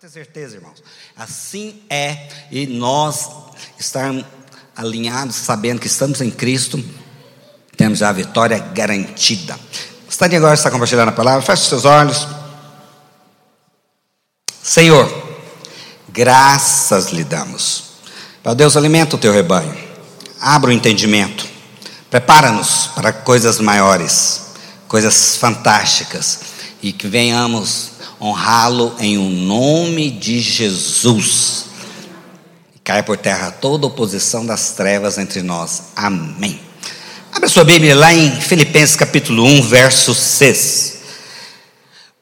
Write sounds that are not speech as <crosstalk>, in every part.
Pode ter certeza, irmãos. Assim é, e nós estarmos alinhados, sabendo que estamos em Cristo, temos já a vitória garantida. Gostaria agora de estar compartilhando a palavra. Feche os seus olhos. Senhor, graças lhe damos. Ó Deus, alimenta o teu rebanho. Abra o entendimento. Prepara-nos para coisas maiores, coisas fantásticas e que venhamos honrá-lo em o um nome de Jesus. Cai por terra toda oposição das trevas entre nós. Amém. Abra sua Bíblia lá em Filipenses capítulo 1, verso 6.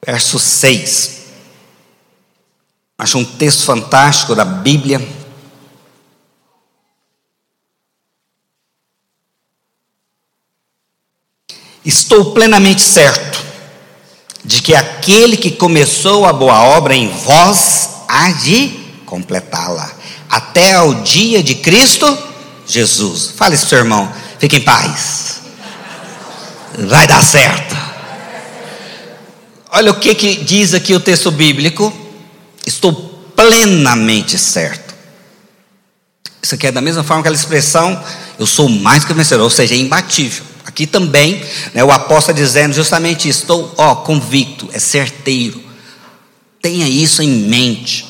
Verso 6. Acho um texto fantástico da Bíblia. Estou plenamente certo de que aquele que começou a boa obra em vós há de completá-la, até ao dia de Cristo Jesus. Fale isso, seu irmão, fique em paz, vai dar certo. Olha o que, que diz aqui o texto bíblico, estou plenamente certo. Isso aqui é da mesma forma que aquela expressão, eu sou mais que vencedor, ou seja, é imbatível. Aqui também, né, o apóstolo dizendo justamente isso, estou ó, convicto, é certeiro. Tenha isso em mente.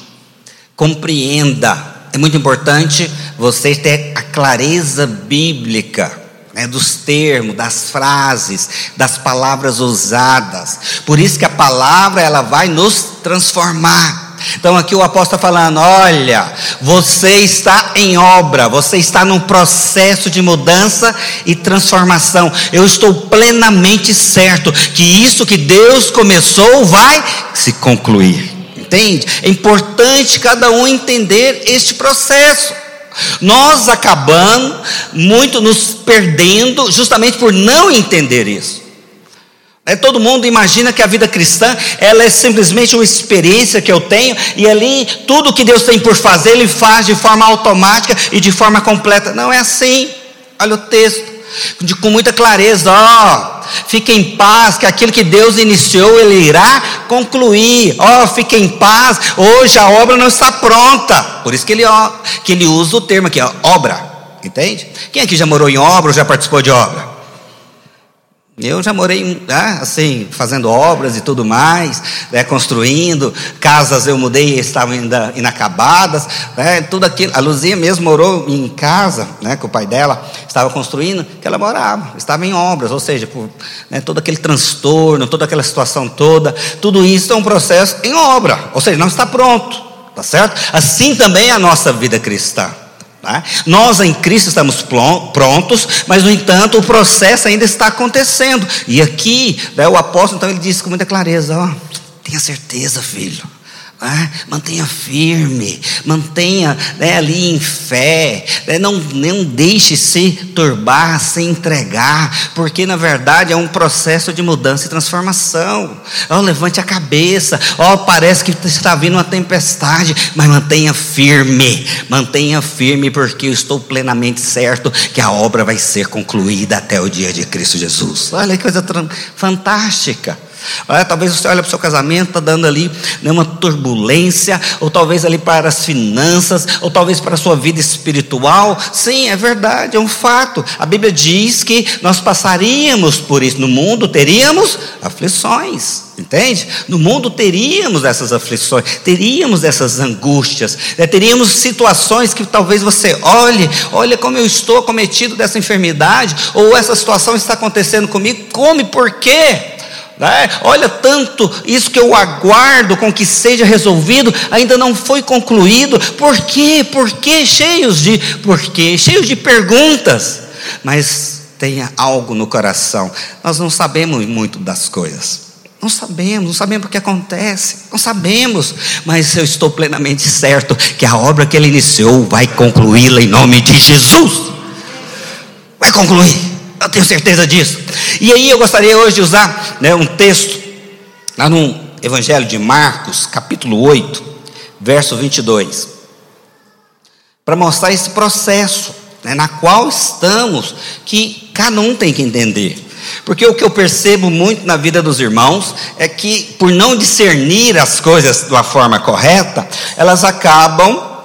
Compreenda. É muito importante você ter a clareza bíblica. Né, dos termos, das frases, das palavras usadas. Por isso que a palavra ela vai nos transformar. Então aqui o apóstolo está falando: olha, você está em obra, você está num processo de mudança e transformação. Eu estou plenamente certo que isso que Deus começou vai se concluir. Entende? É importante cada um entender este processo. Nós acabamos muito nos perdendo justamente por não entender isso. É, todo mundo imagina que a vida cristã ela é simplesmente uma experiência que eu tenho e ali tudo que Deus tem por fazer ele faz de forma automática e de forma completa. Não é assim. Olha o texto de, com muita clareza. Ó, fique em paz que aquilo que Deus iniciou ele irá concluir. Ó, fique em paz. Hoje a obra não está pronta. Por isso que ele ó, que ele usa o termo aqui, ó, obra. Entende? Quem aqui já morou em obra ou já participou de obra? Eu já morei né, assim, fazendo obras e tudo mais, né, construindo, casas eu mudei estavam ainda inacabadas, né, tudo aquilo. A Luzia mesmo morou em casa, né, que o pai dela estava construindo, que ela morava, estava em obras, ou seja, por, né, todo aquele transtorno, toda aquela situação toda, tudo isso é um processo em obra, ou seja, não está pronto, tá certo? Assim também é a nossa vida cristã. Tá? Nós em Cristo estamos prontos, mas no entanto o processo ainda está acontecendo. E aqui, né, o apóstolo então ele disse com muita clareza: ó, tenha certeza, filho ah, mantenha firme, mantenha né, ali em fé, né, não, não deixe se turbar, se entregar, porque na verdade é um processo de mudança e transformação. Oh, levante a cabeça, oh, parece que está vindo uma tempestade, mas mantenha firme, mantenha firme, porque eu estou plenamente certo que a obra vai ser concluída até o dia de Cristo Jesus. Olha que coisa fantástica. Olha, talvez você olhe para o seu casamento, está dando ali né, uma turbulência, ou talvez ali para as finanças, ou talvez para a sua vida espiritual. Sim, é verdade, é um fato. A Bíblia diz que nós passaríamos por isso. No mundo teríamos aflições. Entende? No mundo teríamos essas aflições, teríamos essas angústias, né? teríamos situações que talvez você olhe, olha como eu estou cometido dessa enfermidade, ou essa situação está acontecendo comigo, como e por quê? Né? Olha, tanto isso que eu aguardo com que seja resolvido, ainda não foi concluído. Por quê? Por quê? Cheios de por quê? Cheios de perguntas. Mas tenha algo no coração. Nós não sabemos muito das coisas. Não sabemos, não sabemos o que acontece, não sabemos, mas eu estou plenamente certo que a obra que ele iniciou vai concluí-la em nome de Jesus. Vai concluir. Eu tenho certeza disso. E aí eu gostaria hoje de usar né, um texto, lá no Evangelho de Marcos, capítulo 8, verso 22, para mostrar esse processo né, na qual estamos, que cada um tem que entender. Porque o que eu percebo muito na vida dos irmãos é que, por não discernir as coisas uma forma correta, elas acabam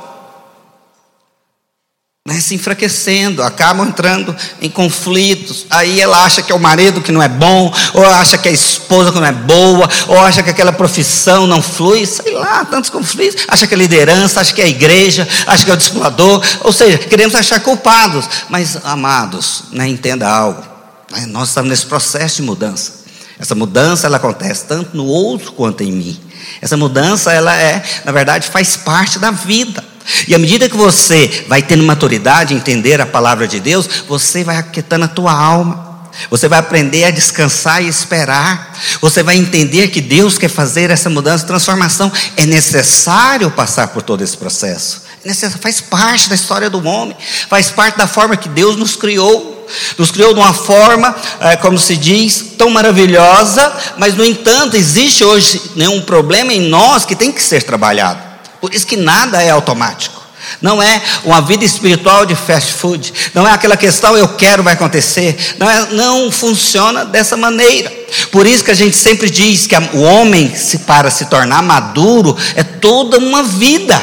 né, se enfraquecendo, acabam entrando em conflitos. Aí ela acha que é o marido que não é bom, ou acha que é a esposa que não é boa, ou acha que aquela profissão não flui, sei lá, tantos conflitos. Acha que é liderança, acha que é a igreja, acha que é o discipulador. Ou seja, queremos achar culpados. Mas, amados, né, entenda algo. Né, nós estamos nesse processo de mudança. Essa mudança ela acontece tanto no outro quanto em mim. Essa mudança ela é, na verdade, faz parte da vida. E à medida que você vai tendo maturidade, entender a palavra de Deus, você vai aquietando a tua alma. Você vai aprender a descansar e esperar. Você vai entender que Deus quer fazer essa mudança, transformação. É necessário passar por todo esse processo. É faz parte da história do homem. Faz parte da forma que Deus nos criou. Nos criou de uma forma, é, como se diz, tão maravilhosa, mas no entanto existe hoje né, um problema em nós que tem que ser trabalhado. Por isso que nada é automático. Não é uma vida espiritual de fast food. Não é aquela questão eu quero vai acontecer. Não, é, não funciona dessa maneira. Por isso que a gente sempre diz que o homem, se para se tornar maduro, é toda uma vida.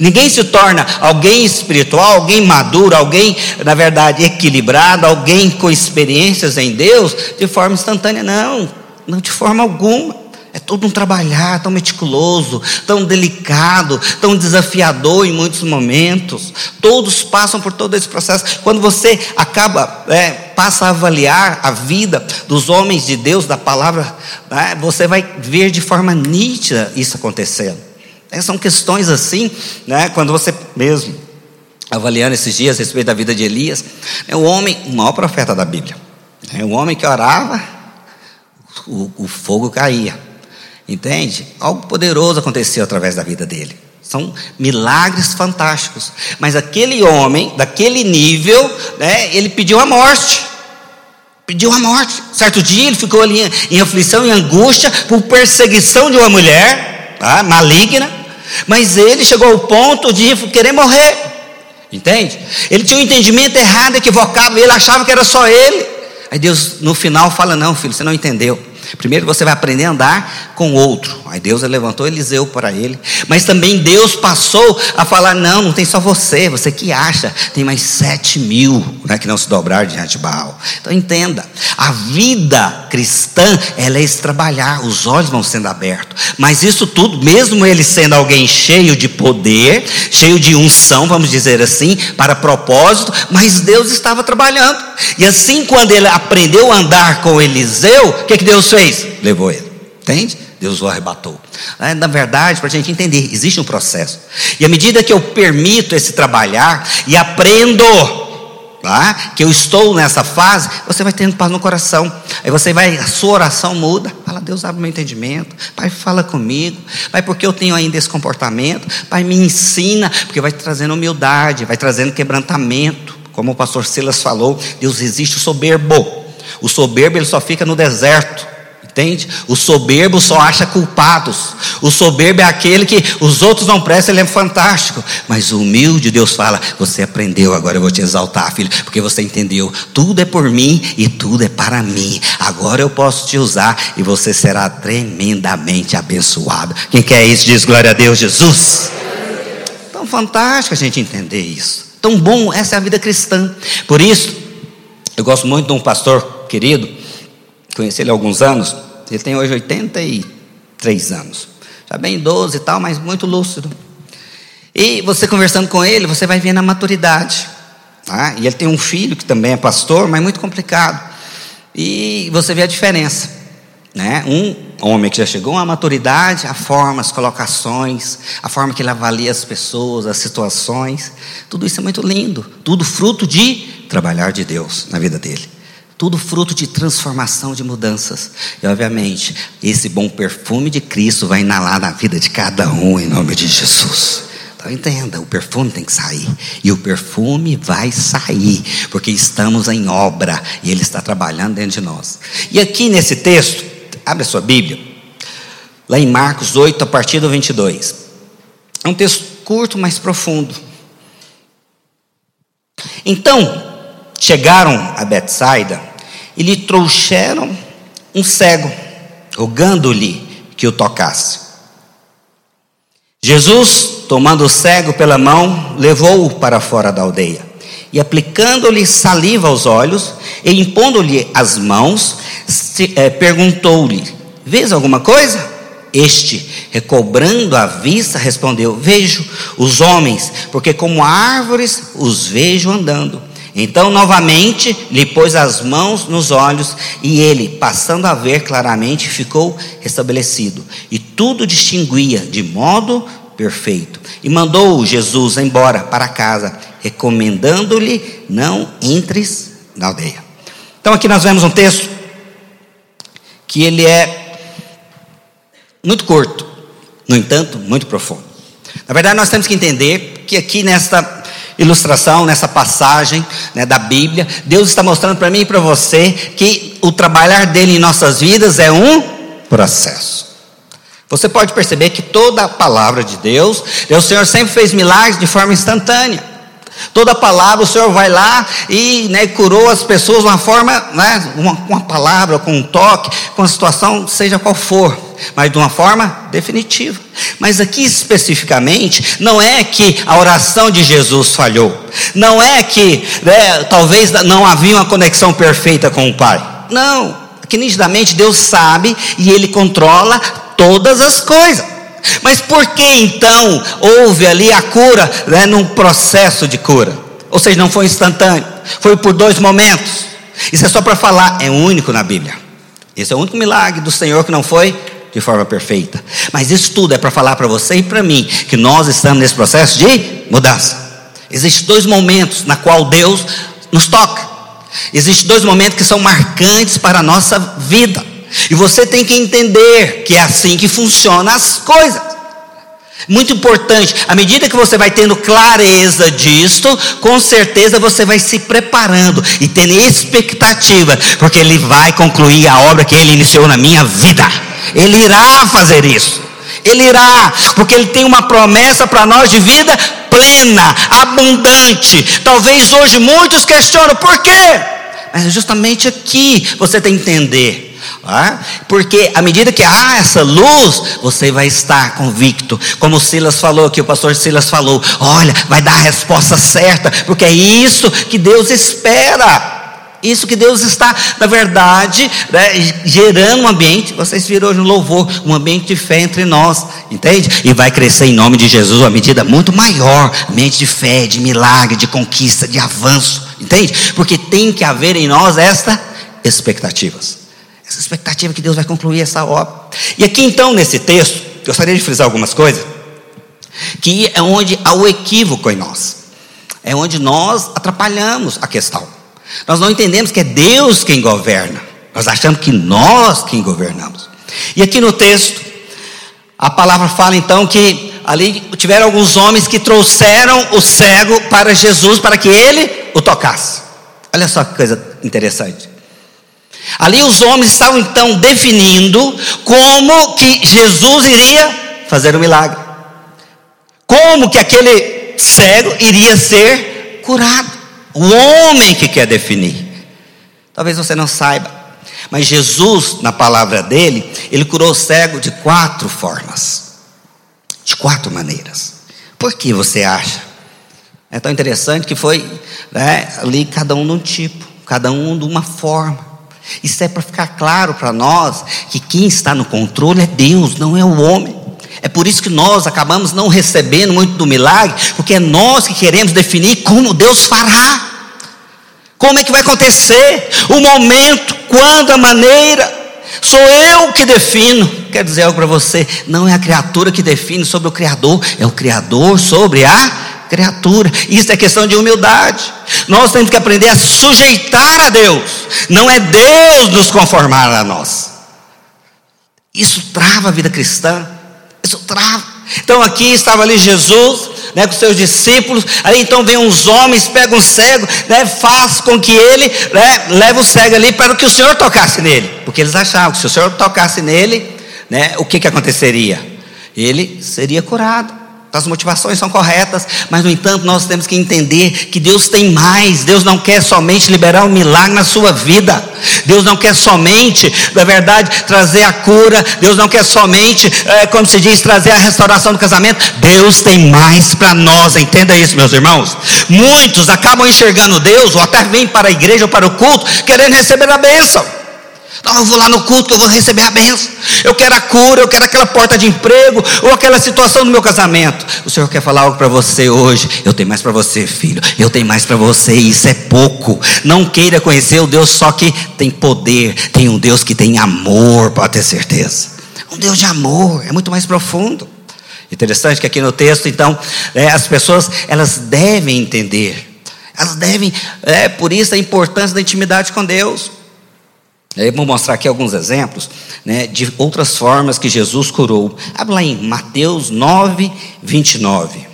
Ninguém se torna alguém espiritual, alguém maduro, alguém, na verdade, equilibrado, alguém com experiências em Deus de forma instantânea. Não, não de forma alguma. Todo um trabalhar tão meticuloso, tão delicado, tão desafiador em muitos momentos. Todos passam por todo esse processo. Quando você acaba, é, passa a avaliar a vida dos homens de Deus, da palavra, né, você vai ver de forma nítida isso acontecendo. É, são questões assim, né, quando você mesmo, avaliando esses dias a respeito da vida de Elias, é o homem, o maior profeta da Bíblia. É o homem que orava, o, o fogo caía. Entende? Algo poderoso aconteceu através da vida dele. São milagres fantásticos. Mas aquele homem, daquele nível, né, ele pediu a morte. Pediu a morte. Certo dia ele ficou ali em, aflição e angústia por perseguição de uma mulher tá, maligna. Mas ele chegou ao ponto de querer morrer. Entende? Ele tinha um entendimento errado, equivocado, ele achava que era só ele. Aí Deus no final fala: Não, filho, você não entendeu. Primeiro você vai aprender a andar com outro. Aí Deus levantou Eliseu para ele. Mas também Deus passou a falar: não, não tem só você, você que acha, tem mais sete mil né, que não se dobraram diante de Baal. Então entenda: a vida cristã, ela é esse trabalhar, os olhos vão sendo abertos. Mas isso tudo, mesmo ele sendo alguém cheio de poder, cheio de unção, vamos dizer assim, para propósito, mas Deus estava trabalhando. E assim, quando ele aprendeu a andar com Eliseu, o que, que Deus fez? Levou ele. Entende? Deus o arrebatou. É, na verdade, para a gente entender, existe um processo. E à medida que eu permito esse trabalhar e aprendo tá, que eu estou nessa fase, você vai tendo paz no coração. Aí você vai, a sua oração muda. Fala, Deus abre meu entendimento. Pai, fala comigo. Pai, porque eu tenho ainda esse comportamento? Pai, me ensina, porque vai trazendo humildade, vai trazendo quebrantamento. Como o pastor Silas falou, Deus resiste o soberbo. O soberbo ele só fica no deserto. Entende? O soberbo só acha culpados. O soberbo é aquele que os outros não prestam, ele é fantástico. Mas o humilde, Deus fala: Você aprendeu, agora eu vou te exaltar, filho, porque você entendeu. Tudo é por mim e tudo é para mim. Agora eu posso te usar e você será tremendamente abençoado. Quem quer isso, diz glória a Deus, Jesus. Tão fantástico a gente entender isso. Tão bom, essa é a vida cristã. Por isso, eu gosto muito de um pastor querido Conheci ele há alguns anos. Ele tem hoje 83 anos. Já bem idoso e tal, mas muito lúcido. E você conversando com ele, você vai vendo a maturidade. Tá? E ele tem um filho que também é pastor, mas muito complicado. E você vê a diferença. Né? Um homem que já chegou à maturidade, a forma, as colocações, a forma que ele avalia as pessoas, as situações, tudo isso é muito lindo, tudo fruto de trabalhar de Deus na vida dele. Tudo fruto de transformação, de mudanças. E, obviamente, esse bom perfume de Cristo vai inalar na vida de cada um, em nome de Jesus. Então, entenda: o perfume tem que sair. E o perfume vai sair, porque estamos em obra e Ele está trabalhando dentro de nós. E aqui nesse texto, abre a sua Bíblia, lá em Marcos 8, a partir do 22. É um texto curto, mas profundo. Então, chegaram a Betsaida e lhe trouxeram um cego, rogando-lhe que o tocasse. Jesus, tomando o cego pela mão, levou-o para fora da aldeia. E aplicando-lhe saliva aos olhos, e impondo-lhe as mãos, é, perguntou-lhe: Vês alguma coisa? Este, recobrando a vista, respondeu: Vejo os homens, porque como árvores os vejo andando. Então, novamente, lhe pôs as mãos nos olhos, e ele, passando a ver claramente, ficou restabelecido, e tudo distinguia de modo perfeito. E mandou Jesus embora para casa, recomendando-lhe: Não entres na aldeia. Então, aqui nós vemos um texto que ele é muito curto, no entanto, muito profundo. Na verdade, nós temos que entender que aqui nesta ilustração, nessa passagem né, da Bíblia, Deus está mostrando para mim e para você que o trabalhar dele em nossas vidas é um processo. Você pode perceber que toda a palavra de Deus, o Senhor sempre fez milagres de forma instantânea. Toda palavra, o Senhor vai lá e né, curou as pessoas de uma forma, né, uma, uma palavra, com um toque, com a situação, seja qual for, mas de uma forma definitiva. Mas aqui especificamente, não é que a oração de Jesus falhou, não é que né, talvez não havia uma conexão perfeita com o Pai. Não, aqui nitidamente Deus sabe e Ele controla todas as coisas. Mas por que então houve ali a cura, né, num processo de cura? Ou seja, não foi instantâneo, foi por dois momentos. Isso é só para falar, é único na Bíblia. Esse é o único milagre do Senhor que não foi de forma perfeita. Mas isso tudo é para falar para você e para mim que nós estamos nesse processo de mudança. Existem dois momentos na qual Deus nos toca. Existem dois momentos que são marcantes para a nossa vida. E você tem que entender que é assim que funcionam as coisas. Muito importante, à medida que você vai tendo clareza disto, com certeza você vai se preparando e tendo expectativa, porque Ele vai concluir a obra que Ele iniciou na minha vida. Ele irá fazer isso. Ele irá, porque Ele tem uma promessa para nós de vida plena, abundante. Talvez hoje muitos questionam por quê, mas justamente aqui você tem que entender ah, porque à medida que há essa luz, você vai estar convicto. Como o Silas falou, que o pastor Silas falou: olha, vai dar a resposta certa, porque é isso que Deus espera. Isso que Deus está, na verdade, né, gerando um ambiente. Vocês viram hoje no louvor, um ambiente de fé entre nós, entende? E vai crescer em nome de Jesus uma medida muito maior ambiente de fé, de milagre, de conquista, de avanço, entende? Porque tem que haver em nós esta expectativas. Essa expectativa que Deus vai concluir essa obra. E aqui então, nesse texto, gostaria de frisar algumas coisas, que é onde há o equívoco em nós. É onde nós atrapalhamos a questão. Nós não entendemos que é Deus quem governa. Nós achamos que nós quem governamos. E aqui no texto, a palavra fala então que ali tiveram alguns homens que trouxeram o cego para Jesus para que ele o tocasse. Olha só que coisa interessante. Ali os homens estavam então definindo como que Jesus iria fazer o milagre. Como que aquele cego iria ser curado. O homem que quer definir. Talvez você não saiba, mas Jesus, na palavra dele, ele curou o cego de quatro formas. De quatro maneiras. Por que você acha? É tão interessante que foi né, ali cada um de um tipo, cada um de uma forma. Isso é para ficar claro para nós que quem está no controle é Deus, não é o homem. É por isso que nós acabamos não recebendo muito do milagre, porque é nós que queremos definir como Deus fará. Como é que vai acontecer? O momento, quando, a maneira. Sou eu que defino. Quer dizer algo para você: não é a criatura que define sobre o Criador, é o Criador sobre a criatura. Isso é questão de humildade. Nós temos que aprender a sujeitar a Deus. Não é Deus nos conformar a nós. Isso trava a vida cristã. Isso trava. Então aqui estava ali Jesus, né, com seus discípulos. Aí então vem uns homens, pegam um cego, né, faz com que ele né, leve o cego ali para que o Senhor tocasse nele, porque eles achavam que se o Senhor tocasse nele, né, o que que aconteceria? Ele seria curado. As motivações são corretas, mas no entanto nós temos que entender que Deus tem mais. Deus não quer somente liberar um milagre na sua vida. Deus não quer somente, na verdade, trazer a cura. Deus não quer somente, é, como se diz, trazer a restauração do casamento. Deus tem mais para nós. Entenda isso, meus irmãos. Muitos acabam enxergando Deus, ou até vêm para a igreja ou para o culto, querendo receber a bênção. Não, eu vou lá no culto que eu vou receber a benção. Eu quero a cura, eu quero aquela porta de emprego, ou aquela situação do meu casamento. O Senhor quer falar algo para você hoje. Eu tenho mais para você, filho. Eu tenho mais para você, isso é pouco. Não queira conhecer o Deus só que tem poder. Tem um Deus que tem amor, pode ter certeza. Um Deus de amor, é muito mais profundo. Interessante que aqui no texto, então, é, as pessoas elas devem entender. Elas devem, é por isso a importância da intimidade com Deus. Eu vou mostrar aqui alguns exemplos né, de outras formas que Jesus curou. Abre lá em Mateus 9, 29.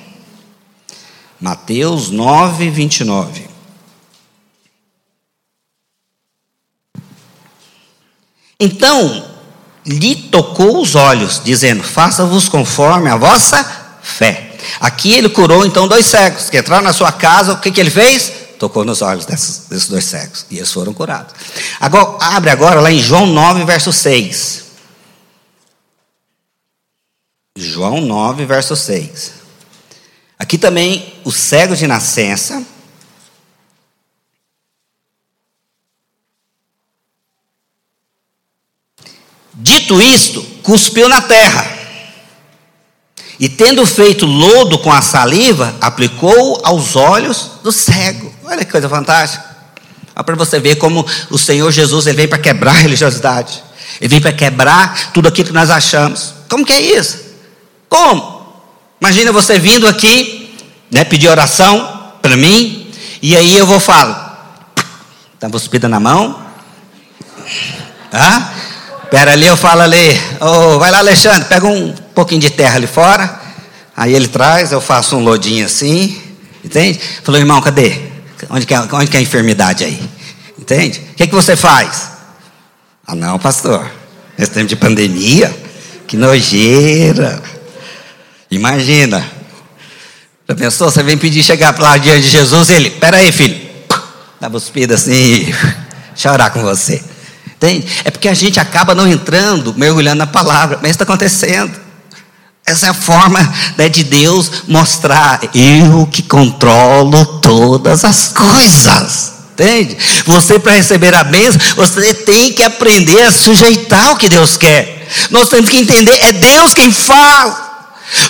Mateus 9, 29. Então lhe tocou os olhos, dizendo: Faça-vos conforme a vossa fé. Aqui ele curou então dois cegos que entraram na sua casa. O que, que ele fez? Tocou nos olhos desses, desses dois cegos. E eles foram curados. Agora, abre agora lá em João 9, verso 6. João 9, verso 6. Aqui também o cego de nascença. Dito isto, cuspiu na terra. E tendo feito lodo com a saliva, aplicou aos olhos do cego. Olha que coisa fantástica. Olha para você ver como o Senhor Jesus ele veio para quebrar <laughs> a religiosidade. Ele veio para quebrar tudo aquilo que nós achamos. Como que é isso? Como? Imagina você vindo aqui, né, pedir oração para mim, e aí eu vou falar, tá cuspida na mão? Ah? Pera ali, eu falo ali, oh, vai lá Alexandre, pega um pouquinho de terra ali fora, aí ele traz, eu faço um lodinho assim, entende? Falou, irmão, cadê? Onde que é, onde que é a enfermidade aí? Entende? O que, que você faz? Ah, não, pastor. Nesse tempo de pandemia, que nojeira. Imagina. Já pensou? Você vem pedir chegar lá diante de Jesus, ele, peraí, filho, dá cuspida assim, <laughs> chorar com você. Entende? É porque a gente acaba não entrando, mergulhando na palavra, mas está acontecendo. Essa é a forma né, de Deus mostrar: eu que controlo todas as coisas. Entende? Você, para receber a bênção, você tem que aprender a sujeitar o que Deus quer. Nós temos que entender: é Deus quem fala.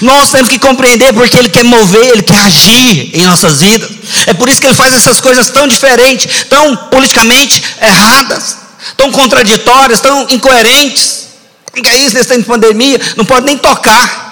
Nós temos que compreender porque Ele quer mover, Ele quer agir em nossas vidas. É por isso que Ele faz essas coisas tão diferentes, tão politicamente erradas, tão contraditórias, tão incoerentes. Que é isso nesse tempo de pandemia? Não pode nem tocar.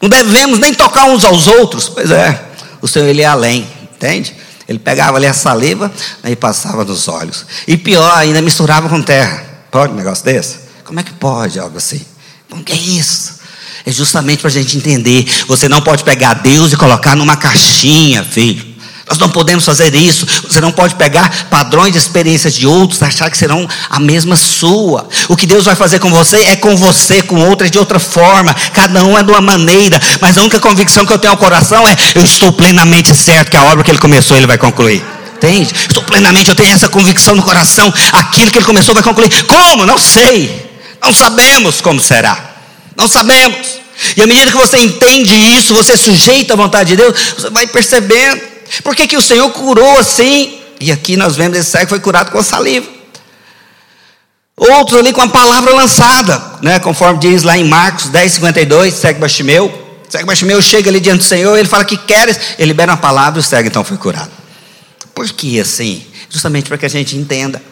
Não devemos nem tocar uns aos outros. Pois é, o Senhor ele é além, entende? Ele pegava ali a saliva e passava nos olhos. E pior, ainda misturava com terra. Pode um negócio desse? Como é que pode algo assim? Como que é isso? É justamente para a gente entender. Você não pode pegar Deus e colocar numa caixinha, filho. Nós não podemos fazer isso. Você não pode pegar padrões de experiências de outros, achar que serão a mesma sua. O que Deus vai fazer com você é com você, com outras de outra forma. Cada um é de uma maneira. Mas a única convicção que eu tenho ao coração é: eu estou plenamente certo que a obra que Ele começou, Ele vai concluir. Entende? Estou plenamente, eu tenho essa convicção no coração. Aquilo que Ele começou vai concluir. Como? Não sei. Não sabemos como será. Não sabemos. E à medida que você entende isso, você sujeita à vontade de Deus, você vai percebendo por que, que o Senhor curou assim? E aqui nós vemos esse cego foi curado com saliva. Outros ali com a palavra lançada, né? conforme diz lá em Marcos 10, 52, cego Baiximeu. Cego Baiximeu chega ali diante do Senhor, ele fala que queres, ele libera uma palavra e o cego então foi curado. Por que assim? Justamente para que a gente entenda.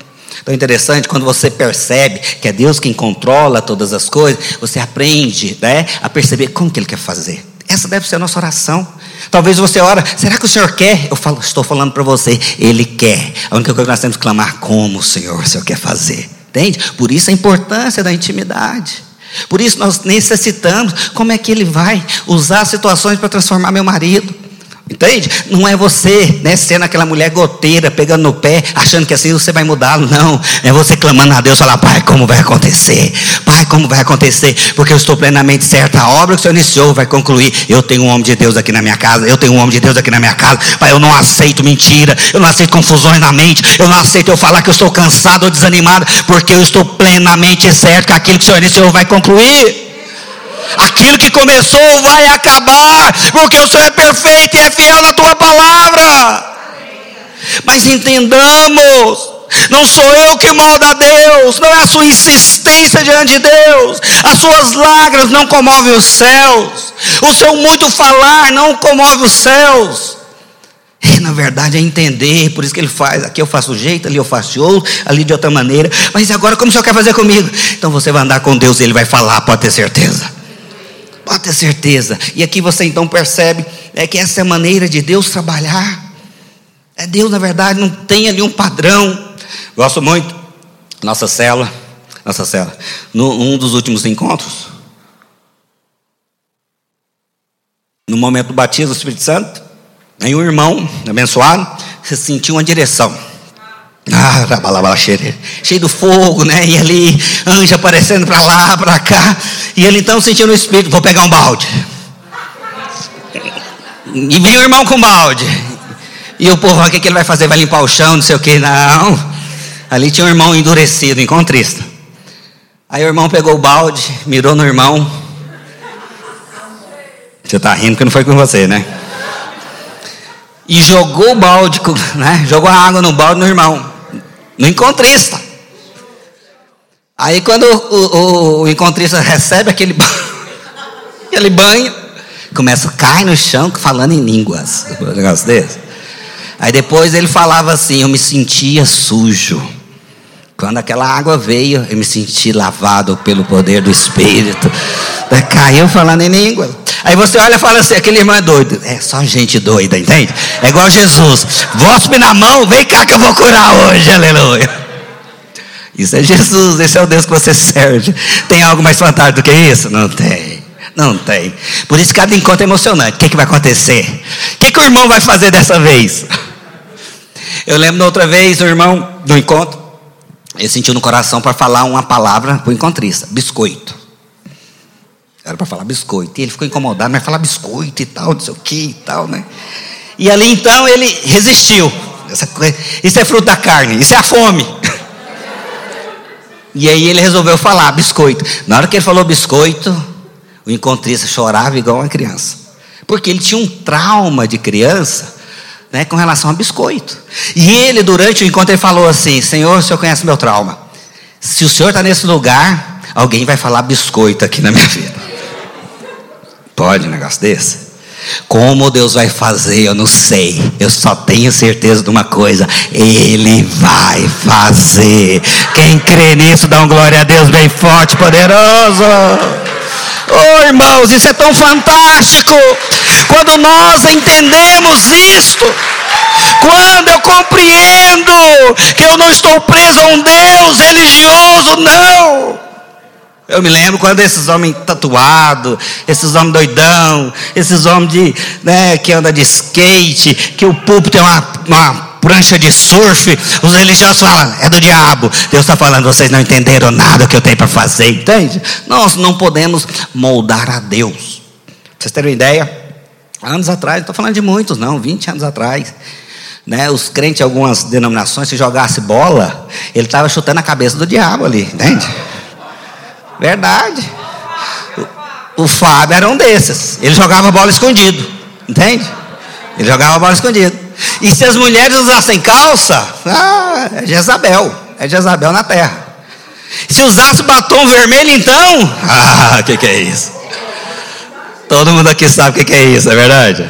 Então é interessante quando você percebe que é Deus quem controla todas as coisas, você aprende né, a perceber como que Ele quer fazer. Essa deve ser a nossa oração. Talvez você ora, será que o Senhor quer? Eu falo, estou falando para você, Ele quer. A única coisa que nós temos que clamar, como o Senhor, o Senhor quer fazer. Entende? Por isso a importância da intimidade. Por isso nós necessitamos, como é que Ele vai usar situações para transformar meu marido? Entende? Não é você, né, sendo aquela mulher goteira, pegando no pé, achando que assim você vai mudar. Não. É você clamando a Deus, falar, Pai, como vai acontecer? Pai, como vai acontecer? Porque eu estou plenamente certa. A obra que o Senhor iniciou vai concluir. Eu tenho um homem de Deus aqui na minha casa. Eu tenho um homem de Deus aqui na minha casa. Pai, eu não aceito mentira. Eu não aceito confusões na mente. Eu não aceito eu falar que eu estou cansado ou desanimado. Porque eu estou plenamente certo que aquilo que o Senhor iniciou vai concluir. Aquilo que começou vai acabar, porque o Senhor é perfeito e é fiel na tua palavra. Mas entendamos, não sou eu que molda a Deus, não é a sua insistência diante de Deus, as suas lágrimas não comovem os céus, o seu muito falar não comove os céus. E, na verdade é entender, por isso que ele faz, aqui eu faço um jeito, ali eu faço outro, ali de outra maneira, mas agora como o senhor quer fazer comigo? Então você vai andar com Deus e ele vai falar, pode ter certeza. Pode ter certeza. E aqui você então percebe é que essa é a maneira de Deus trabalhar. É Deus, na verdade, não tem ali um padrão. Gosto muito. Nossa célula, nossa célula, num dos últimos encontros, no momento do batismo do Espírito Santo, aí um irmão abençoado, se sentiu uma direção. Ah, cheio do fogo, né? E ali, anjo aparecendo para lá, para cá. E ele então sentiu no espírito: vou pegar um balde. E veio o irmão com balde. E o povo, o que, que ele vai fazer? Vai limpar o chão, não sei o que. Não. Ali tinha um irmão endurecido, encontrista. Aí o irmão pegou o balde, mirou no irmão. Você está rindo porque não foi com você, né? E jogou o balde, né? Jogou a água no balde no irmão no encontrista. Aí quando o, o, o encontrista recebe aquele, <laughs> aquele banho, começa a cair no chão falando em línguas. Um negócio desse. Aí depois ele falava assim: Eu me sentia sujo. Quando aquela água veio, eu me senti lavado pelo poder do Espírito. Caiu falando em línguas. Aí você olha e fala assim: aquele irmão é doido. É só gente doida, entende? É igual Jesus: Vospe na mão, vem cá que eu vou curar hoje, aleluia. Isso é Jesus, esse é o Deus que você serve. Tem algo mais fantástico do que isso? Não tem. Não tem. Por isso cada encontro é emocionante. O que, que vai acontecer? O que, que o irmão vai fazer dessa vez? Eu lembro da outra vez, o irmão, no encontro, ele sentiu no coração para falar uma palavra para o encontrista: biscoito. Era para falar biscoito. E ele ficou incomodado, mas falar biscoito e tal, não sei o que e tal, né? E ali então ele resistiu. isso é fruto da carne, isso é a fome. <laughs> E aí ele resolveu falar biscoito. Na hora que ele falou biscoito, o encontrista chorava igual uma criança. Porque ele tinha um trauma de criança né, com relação a biscoito. E ele, durante o encontro, ele falou assim: Senhor, o senhor conhece meu trauma. Se o senhor está nesse lugar, alguém vai falar biscoito aqui na minha vida. Pode um negócio desse? Como Deus vai fazer, eu não sei. Eu só tenho certeza de uma coisa: Ele vai fazer. Quem crê nisso, dá um glória a Deus bem forte, poderoso. Oh, irmãos, isso é tão fantástico. Quando nós entendemos isto, quando eu compreendo que eu não estou preso a um Deus religioso, não. Eu me lembro quando esses homens tatuados, esses homens doidão, esses homens de, né, que andam de skate, que o púlpito tem uma, uma prancha de surf, os religiosos falam, é do diabo. Deus está falando, vocês não entenderam nada que eu tenho para fazer, entende? Nós não podemos moldar a Deus. Pra vocês terem uma ideia? Anos atrás, não estou falando de muitos, não, 20 anos atrás. Né, os crentes de algumas denominações, se jogasse bola, ele estava chutando a cabeça do diabo ali, entende? Verdade. O, Fábio era um desses. Ele jogava bola escondido. Entende? Ele jogava bola escondido. E se as mulheres usassem calça, ah, é Jezabel. É Jezabel na terra. Se usasse batom vermelho, então, <laughs> ah, o que, que é isso? Todo mundo aqui sabe o que, que é isso, é verdade?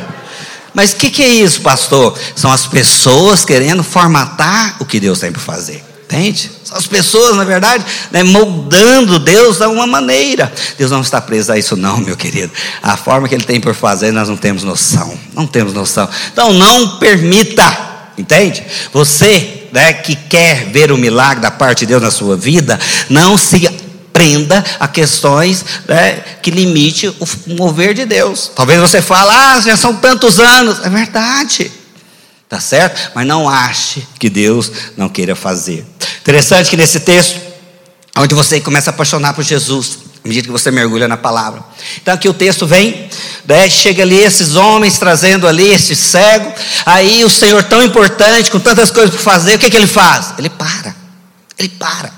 Mas o que, que é isso, pastor? São as pessoas querendo formatar o que Deus tem para fazer. Entende? São as pessoas, na verdade, né, moldando Deus de alguma maneira. Deus não está preso a isso, não, meu querido. A forma que Ele tem por fazer, nós não temos noção. Não temos noção. Então, não permita, entende? Você né, que quer ver o milagre da parte de Deus na sua vida, não se prenda a questões né, que limite o mover de Deus. Talvez você fale, ah, já são tantos anos. É verdade. Tá certo? Mas não ache que Deus não queira fazer. Interessante que nesse texto, onde você começa a apaixonar por Jesus, à medida que você mergulha na palavra. Então aqui o texto vem, né, chega ali esses homens trazendo ali esse cego, aí o Senhor tão importante, com tantas coisas para fazer, o que, que ele faz? Ele para, ele para.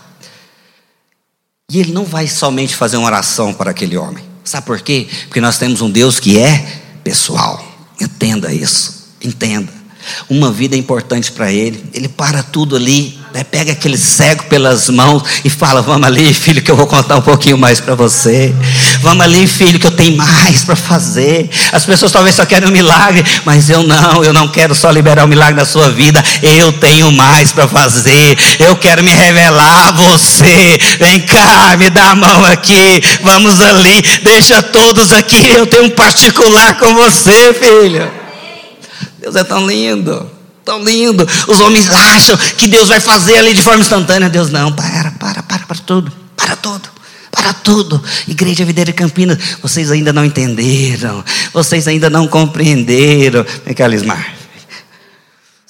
E ele não vai somente fazer uma oração para aquele homem. Sabe por quê? Porque nós temos um Deus que é pessoal. Entenda isso, entenda. Uma vida é importante para ele. Ele para tudo ali, né? pega aquele cego pelas mãos e fala: Vamos ali, filho, que eu vou contar um pouquinho mais para você. Vamos ali, filho, que eu tenho mais para fazer. As pessoas talvez só querem um milagre, mas eu não, eu não quero só liberar o um milagre na sua vida. Eu tenho mais para fazer. Eu quero me revelar a você. Vem cá, me dá a mão aqui. Vamos ali, deixa todos aqui. Eu tenho um particular com você, filho. Deus é tão lindo, tão lindo. Os homens acham que Deus vai fazer ali de forma instantânea. Deus não, para, para, para, para tudo, para tudo. Para tudo, Igreja Videira Campinas, vocês ainda não entenderam, vocês ainda não compreenderam. Vem cá, Lismar.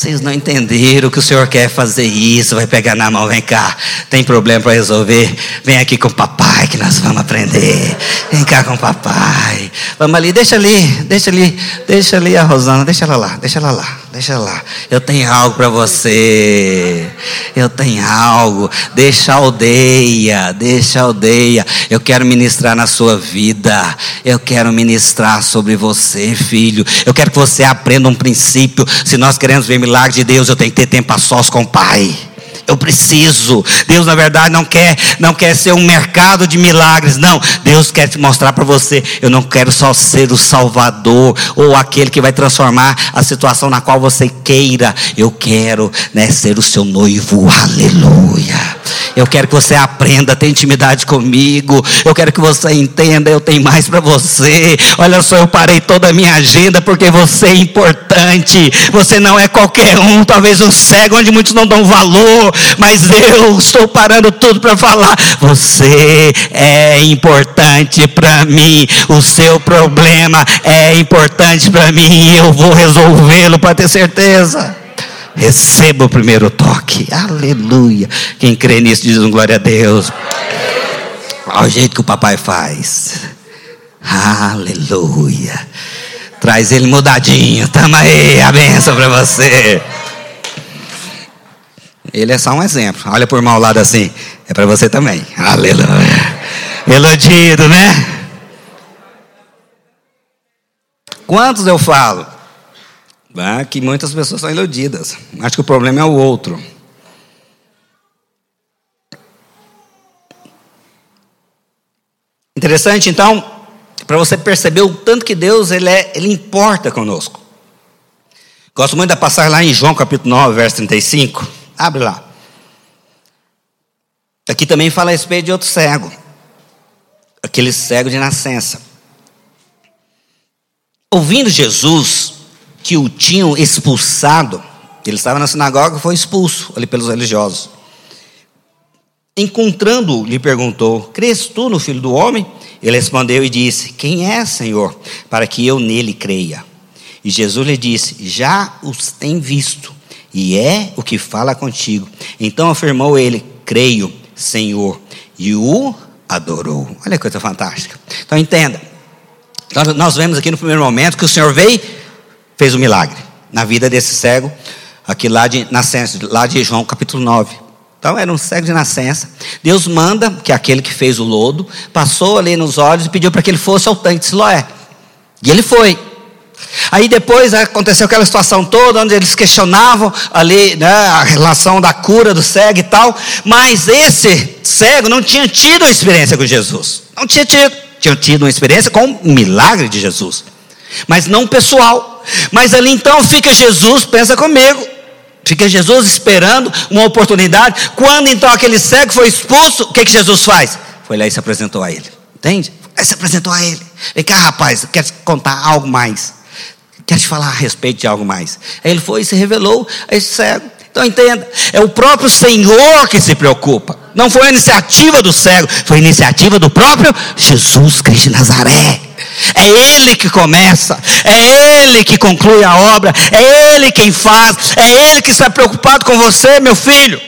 Vocês não entenderam que o Senhor quer fazer isso, vai pegar na mão, vem cá, tem problema para resolver, vem aqui com o papai que nós vamos aprender. Vem cá com o papai. Vamos ali, deixa ali, deixa ali, deixa ali a Rosana, deixa ela lá, deixa ela lá, deixa ela lá. Eu tenho algo para você. Eu tenho algo. Deixa a aldeia, deixa a aldeia. Eu quero ministrar na sua vida. Eu quero ministrar sobre você, filho. Eu quero que você aprenda um princípio. Se nós queremos ver milagre de Deus, eu tenho que ter tempo a sós com o Pai eu preciso. Deus, na verdade, não quer, não quer ser um mercado de milagres. Não, Deus quer te mostrar para você. Eu não quero só ser o Salvador ou aquele que vai transformar a situação na qual você queira. Eu quero né, ser o seu noivo. Aleluia. Eu quero que você aprenda a ter intimidade comigo. Eu quero que você entenda. Eu tenho mais para você. Olha só, eu parei toda a minha agenda porque você é importante. Você não é qualquer um. Talvez um cego onde muitos não dão valor mas eu estou parando tudo para falar: você é importante para mim, o seu problema é importante para mim eu vou resolvê-lo para ter certeza. Receba o primeiro toque, aleluia. Quem crê nisso diz um glória a Deus. Olha o jeito que o papai faz, aleluia. Traz ele mudadinho, tamo aí, a benção para você. Ele é só um exemplo. Olha por mal lado assim. É para você também. Aleluia. Elodido, né? Quantos eu falo? Ah, que muitas pessoas são iludidas. Acho que o problema é o outro. Interessante, então, para você perceber o tanto que Deus ele, é, ele importa conosco. Gosto muito da passagem lá em João capítulo 9, verso 35. Abre lá. Aqui também fala a respeito de outro cego. Aquele cego de nascença. Ouvindo Jesus que o tinham expulsado, ele estava na sinagoga e foi expulso ali pelos religiosos. Encontrando-o, lhe perguntou: Crês tu no filho do homem? Ele respondeu e disse: Quem é, Senhor, para que eu nele creia? E Jesus lhe disse: Já os tem visto e é o que fala contigo. Então afirmou ele: Creio, Senhor, e o adorou. Olha que coisa fantástica. Então entenda. Nós vemos aqui no primeiro momento que o Senhor veio, fez um milagre na vida desse cego, aqui lá de nascença, lá de João capítulo 9. Então era um cego de nascença. Deus manda que aquele que fez o lodo passou ali nos olhos e pediu para que ele fosse ao tanque de Siloé. E ele foi. Aí depois aconteceu aquela situação toda, onde eles questionavam ali né, a relação da cura do cego e tal, mas esse cego não tinha tido a experiência com Jesus. Não tinha tido. Tinha tido uma experiência com o milagre de Jesus, mas não pessoal. Mas ali então fica Jesus, pensa comigo, fica Jesus esperando uma oportunidade. Quando então aquele cego foi expulso, o que, que Jesus faz? Foi lá e se apresentou a ele. Entende? Aí se apresentou a ele. Vem cá, rapaz, quer contar algo mais? Quero te falar a respeito de algo mais. Aí ele foi e se revelou a esse cego. Então entenda, é o próprio Senhor que se preocupa. Não foi a iniciativa do cego, foi a iniciativa do próprio Jesus Cristo de Nazaré. É Ele que começa, é Ele que conclui a obra, é Ele quem faz, é Ele que está preocupado com você, meu filho.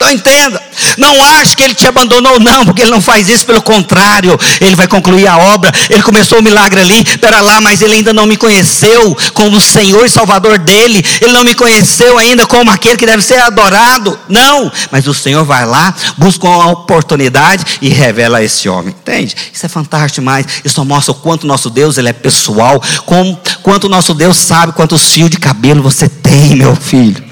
Então entenda, não acho que ele te abandonou, não, porque ele não faz isso, pelo contrário, ele vai concluir a obra. Ele começou o milagre ali, pera lá, mas ele ainda não me conheceu como o Senhor e Salvador dele, ele não me conheceu ainda como aquele que deve ser adorado, não, mas o Senhor vai lá, busca uma oportunidade e revela a esse homem, entende? Isso é fantástico demais, isso mostra o quanto nosso Deus ele é pessoal, como, quanto nosso Deus sabe quantos fios de cabelo você tem, meu filho.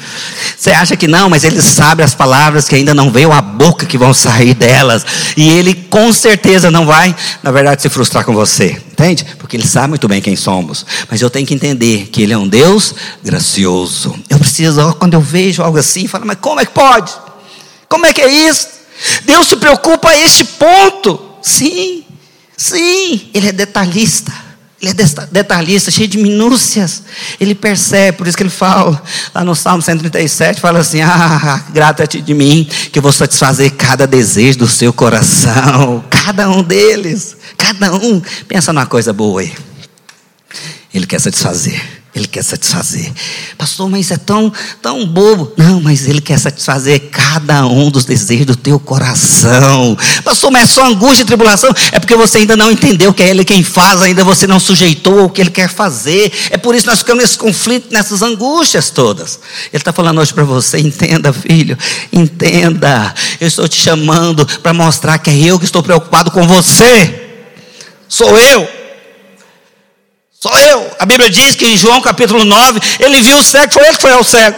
Você acha que não, mas ele sabe as palavras que ainda não veio à boca que vão sair delas. E ele com certeza não vai, na verdade, se frustrar com você. Entende? Porque ele sabe muito bem quem somos. Mas eu tenho que entender que ele é um Deus gracioso. Eu preciso, quando eu vejo algo assim, falo, mas como é que pode? Como é que é isso? Deus se preocupa a este ponto. Sim, sim, ele é detalhista. Ele é detalhista, cheio de minúcias. Ele percebe, por isso que ele fala, lá no Salmo 137, fala assim: Ah, grata-te de mim, que eu vou satisfazer cada desejo do seu coração. Cada um deles, cada um. Pensa numa coisa boa aí. Ele quer satisfazer. Ele quer satisfazer. Pastor, mas isso é tão, tão bobo. Não, mas Ele quer satisfazer cada um dos desejos do teu coração. Pastor, mas é só angústia e tribulação. É porque você ainda não entendeu que é Ele quem faz, ainda você não sujeitou o que Ele quer fazer. É por isso que nós ficamos nesse conflito, nessas angústias todas. Ele está falando hoje para você: entenda, filho, entenda. Eu estou te chamando para mostrar que é eu que estou preocupado com você. Sou eu. Sou eu. A Bíblia diz que em João capítulo 9, ele viu o cego, foi ele que foi ao cego.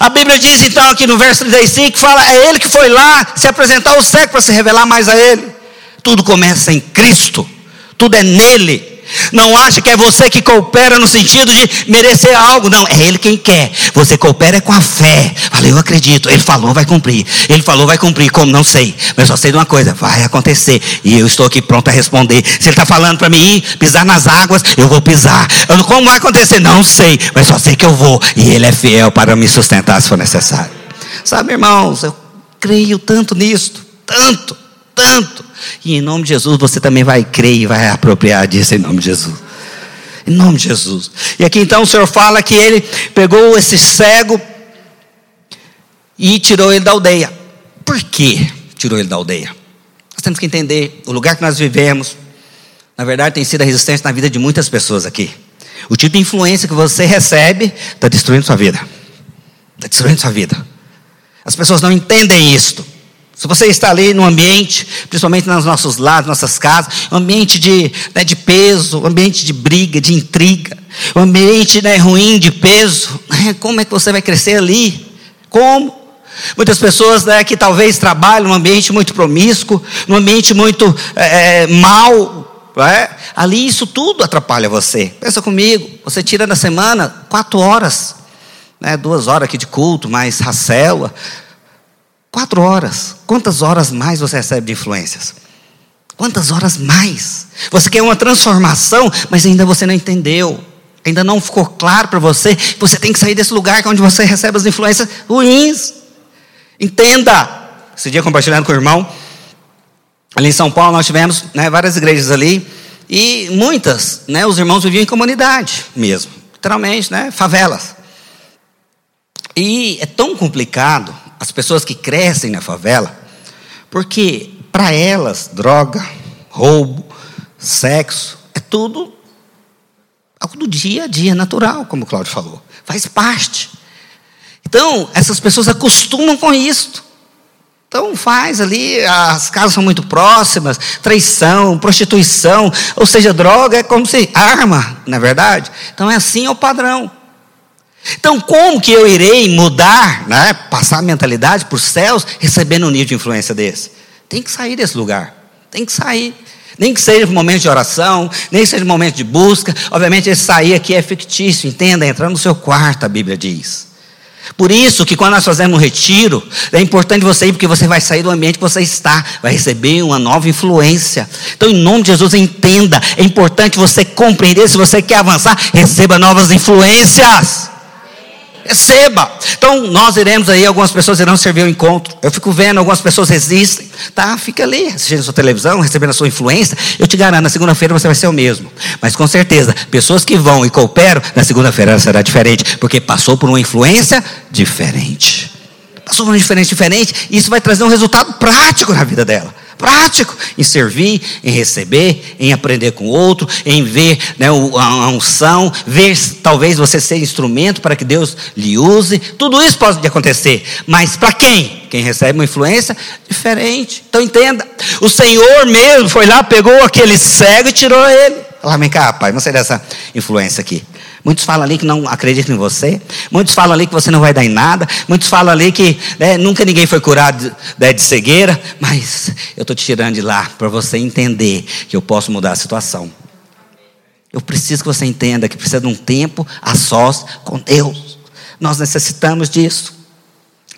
A Bíblia diz então aqui no verso 35 que fala, é ele que foi lá se apresentar ao cego para se revelar mais a ele. Tudo começa em Cristo, tudo é nele. Não acha que é você que coopera no sentido de merecer algo. Não, é Ele quem quer. Você coopera com a fé. Fala, eu acredito. Ele falou, vai cumprir. Ele falou, vai cumprir. Como? Não sei. Mas só sei de uma coisa: vai acontecer. E eu estou aqui pronto a responder. Se Ele está falando para mim ir pisar nas águas, eu vou pisar. Eu, como vai acontecer? Não sei. Mas só sei que eu vou. E Ele é fiel para me sustentar se for necessário. Sabe, irmãos, eu creio tanto nisto. Tanto, tanto e em nome de Jesus você também vai crer e vai apropriar disso em nome de Jesus. Em nome de Jesus. E aqui então o Senhor fala que ele pegou esse cego e tirou ele da aldeia. Por que tirou ele da aldeia? Nós temos que entender o lugar que nós vivemos. Na verdade, tem sido a resistência na vida de muitas pessoas aqui. O tipo de influência que você recebe está destruindo sua vida. Está destruindo sua vida. As pessoas não entendem isto. Se você está ali no ambiente, principalmente nos nossos lados, nossas casas, um ambiente de, né, de peso, um ambiente de briga, de intriga, um ambiente né, ruim de peso, né, como é que você vai crescer ali? Como? Muitas pessoas né, que talvez trabalham num ambiente muito promíscuo, num ambiente muito é, é mal, é? ali isso tudo atrapalha você. Pensa comigo, você tira na semana quatro horas, né, duas horas aqui de culto, mais racela, Quatro horas. Quantas horas mais você recebe de influências? Quantas horas mais? Você quer uma transformação, mas ainda você não entendeu. Ainda não ficou claro para você. Você tem que sair desse lugar é onde você recebe as influências ruins. Entenda. Esse dia compartilhando com o irmão. Ali em São Paulo nós tivemos né, várias igrejas ali. E muitas, né, os irmãos viviam em comunidade mesmo. Literalmente, né, favelas. E é tão complicado as pessoas que crescem na favela, porque para elas, droga, roubo, sexo, é tudo algo do dia a dia natural, como o Cláudio falou, faz parte. Então, essas pessoas acostumam com isso. Então faz ali, as casas são muito próximas, traição, prostituição, ou seja, droga é como se arma, na é verdade. Então é assim é o padrão. Então, como que eu irei mudar, né, passar a mentalidade para os céus, recebendo um nível de influência desse? Tem que sair desse lugar, tem que sair. Nem que seja um momento de oração, nem que seja um momento de busca. Obviamente, esse sair aqui é fictício, entenda, entrar no seu quarto, a Bíblia diz. Por isso que quando nós fazemos um retiro, é importante você ir, porque você vai sair do ambiente que você está, vai receber uma nova influência. Então, em nome de Jesus, entenda, é importante você compreender, se você quer avançar, receba novas influências. Receba. Então, nós iremos aí, algumas pessoas irão servir o encontro. Eu fico vendo, algumas pessoas resistem. Tá, fica ali, assistindo a sua televisão, recebendo a sua influência. Eu te garanto, na segunda-feira você vai ser o mesmo. Mas com certeza, pessoas que vão e cooperam, na segunda-feira será diferente, porque passou por uma influência diferente. Passou por uma influência diferente, e isso vai trazer um resultado prático na vida dela prático em servir, em receber, em aprender com o outro, em ver né, a unção, ver talvez você ser instrumento para que Deus lhe use. Tudo isso pode acontecer, mas para quem? Quem recebe uma influência diferente. Então entenda: o Senhor mesmo foi lá, pegou aquele cego e tirou ele. Lá, vem cá, pai, vamos sair dessa influência aqui. Muitos falam ali que não acreditam em você. Muitos falam ali que você não vai dar em nada. Muitos falam ali que né, nunca ninguém foi curado de, né, de cegueira. Mas eu estou te tirando de lá para você entender que eu posso mudar a situação. Eu preciso que você entenda que precisa de um tempo a sós com Deus. Nós necessitamos disso.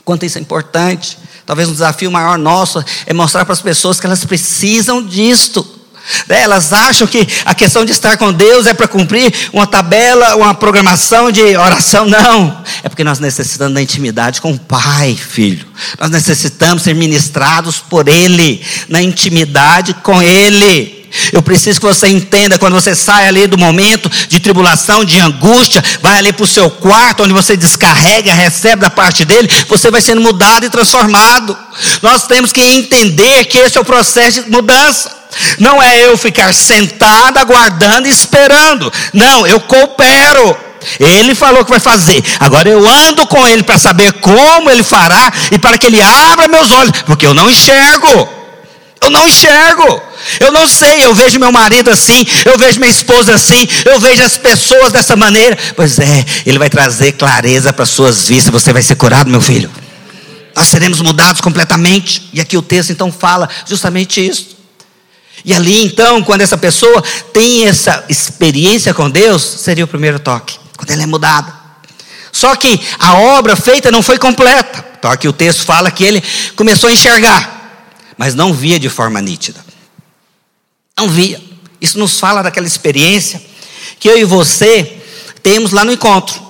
Quanto isso é importante. Talvez um desafio maior nosso é mostrar para as pessoas que elas precisam disto. Né, elas acham que a questão de estar com Deus é para cumprir uma tabela, uma programação de oração. Não. É porque nós necessitamos da intimidade com o Pai, filho. Nós necessitamos ser ministrados por Ele, na intimidade com Ele. Eu preciso que você entenda quando você sai ali do momento de tribulação, de angústia, vai ali para o seu quarto, onde você descarrega, recebe da parte dele, você vai sendo mudado e transformado. Nós temos que entender que esse é o processo de mudança. Não é eu ficar sentado, aguardando e esperando. Não, eu coopero. Ele falou que vai fazer. Agora eu ando com ele para saber como ele fará e para que ele abra meus olhos, porque eu não enxergo. Eu não enxergo. Eu não sei, eu vejo meu marido assim, eu vejo minha esposa assim, eu vejo as pessoas dessa maneira. Pois é, ele vai trazer clareza para suas vistas, você vai ser curado, meu filho. Nós seremos mudados completamente. E aqui o texto então fala justamente isso. E ali então, quando essa pessoa tem essa experiência com Deus, seria o primeiro toque, quando ela é mudada. Só que a obra feita não foi completa. Então aqui o texto fala que ele começou a enxergar, mas não via de forma nítida. Não via. Isso nos fala daquela experiência que eu e você temos lá no encontro.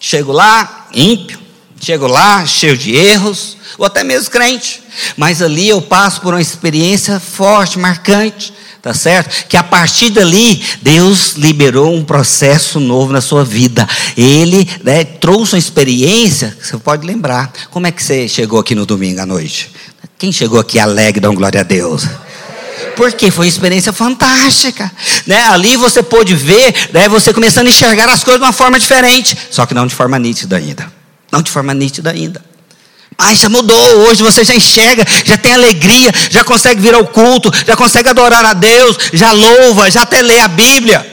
Chego lá, ímpio, chego lá, cheio de erros, ou até mesmo crente. Mas ali eu passo por uma experiência forte, marcante, tá certo? Que a partir dali, Deus liberou um processo novo na sua vida. Ele né, trouxe uma experiência, você pode lembrar. Como é que você chegou aqui no domingo à noite? Quem chegou aqui alegre, dá glória a Deus? porque foi uma experiência fantástica. Né? Ali você pôde ver, né, você começando a enxergar as coisas de uma forma diferente, só que não de forma nítida ainda. Não de forma nítida ainda. Mas já mudou, hoje você já enxerga, já tem alegria, já consegue vir ao culto, já consegue adorar a Deus, já louva, já até lê a Bíblia.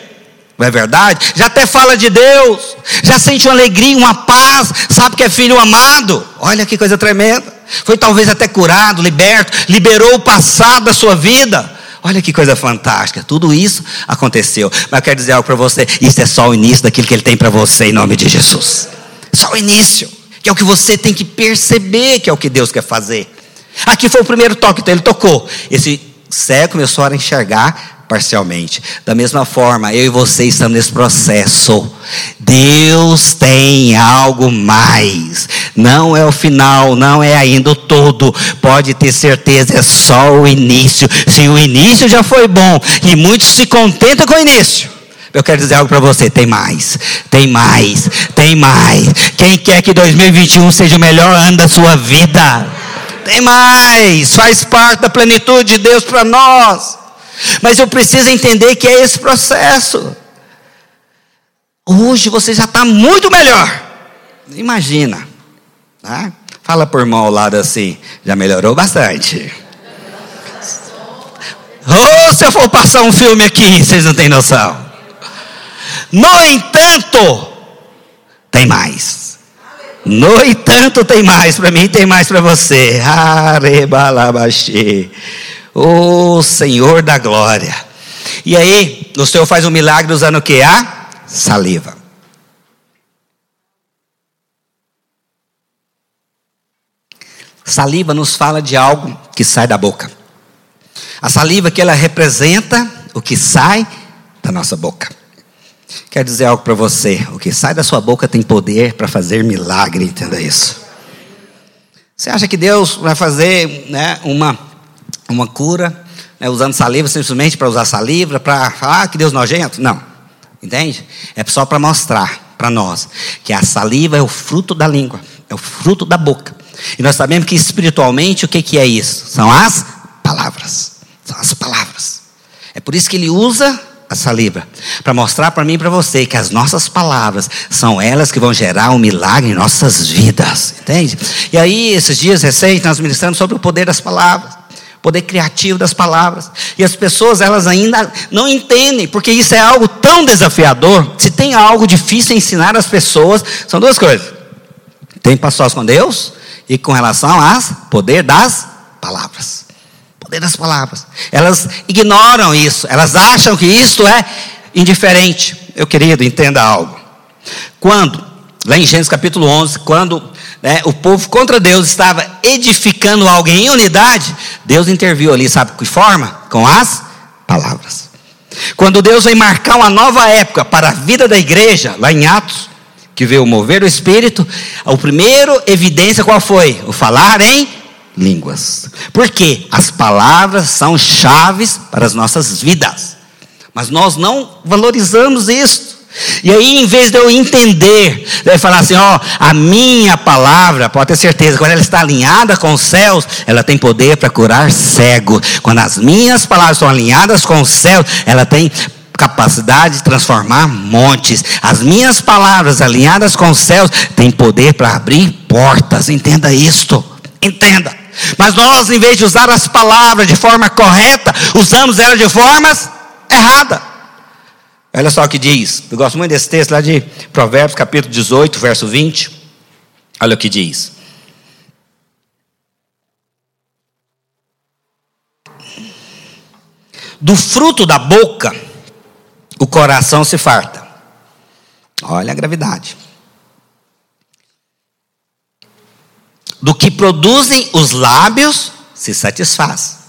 Não é verdade? Já até fala de Deus, já sente uma alegria, uma paz, sabe que é filho amado. Olha que coisa tremenda. Foi talvez até curado, liberto, liberou o passado da sua vida. Olha que coisa fantástica. Tudo isso aconteceu. Mas eu quero dizer algo para você: isso é só o início daquilo que Ele tem para você, em nome de Jesus. Só o início que é o que você tem que perceber que é o que Deus quer fazer. Aqui foi o primeiro toque, então ele tocou. Esse cego começou a enxergar parcialmente. Da mesma forma, eu e você estamos nesse processo. Deus tem algo mais. Não é o final, não é ainda o todo. Pode ter certeza, é só o início. Se o início já foi bom e muitos se contentam com o início, eu quero dizer algo para você: tem mais, tem mais, tem mais. Quem quer que 2021 seja o melhor ano da sua vida? Tem mais, faz parte da plenitude de Deus para nós. Mas eu preciso entender que é esse processo. Hoje você já está muito melhor. Imagina. Tá? Fala por irmão ao lado assim, já melhorou bastante. Oh, se eu for passar um filme aqui, vocês não têm noção. No entanto, tem mais. No entanto, tem mais para mim, tem mais para você. Arebalabaxê. O Senhor da glória. E aí, o Senhor faz um milagre usando o que? A saliva. Saliva nos fala de algo que sai da boca. A saliva que ela representa o que sai da nossa boca. Quer dizer algo para você: o que sai da sua boca tem poder para fazer milagre, entenda isso. Você acha que Deus vai fazer né, uma, uma cura né, usando saliva simplesmente para usar saliva, para falar ah, que Deus nojento? Não. Entende? É só para mostrar para nós que a saliva é o fruto da língua, é o fruto da boca. E nós sabemos que espiritualmente o que, que é isso? São as palavras. São as palavras. É por isso que ele usa a saliva para mostrar para mim e para você que as nossas palavras são elas que vão gerar um milagre em nossas vidas, entende? E aí, esses dias recentes, nós ministramos sobre o poder das palavras, poder criativo das palavras, e as pessoas, elas ainda não entendem, porque isso é algo tão desafiador. Se tem algo difícil ensinar as pessoas, são duas coisas: tem passos com Deus e com relação ao poder das palavras. Poder das palavras. Elas ignoram isso, elas acham que isso é indiferente. Meu querido, entenda algo. Quando, lá em Gênesis capítulo 11, quando né, o povo contra Deus estava edificando alguém em unidade, Deus interviu ali, sabe que forma? Com as palavras. Quando Deus vem marcar uma nova época para a vida da igreja, lá em Atos, que veio mover o Espírito, o primeiro evidência qual foi? O falar em línguas. Porque as palavras são chaves para as nossas vidas. Mas nós não valorizamos isso. E aí, em vez de eu entender, deve falar assim: ó, a minha palavra, pode ter certeza, quando ela está alinhada com os céus, ela tem poder para curar cego. Quando as minhas palavras estão alinhadas com os céus, ela tem capacidade de transformar montes. As minhas palavras alinhadas com os céus têm poder para abrir portas. Entenda isto. Entenda. Mas nós, em vez de usar as palavras de forma correta, usamos elas de formas erradas. Olha só o que diz. Eu gosto muito desse texto lá de Provérbios, capítulo 18, verso 20. Olha o que diz. Do fruto da boca o coração se farta. Olha a gravidade. Do que produzem os lábios se satisfaz.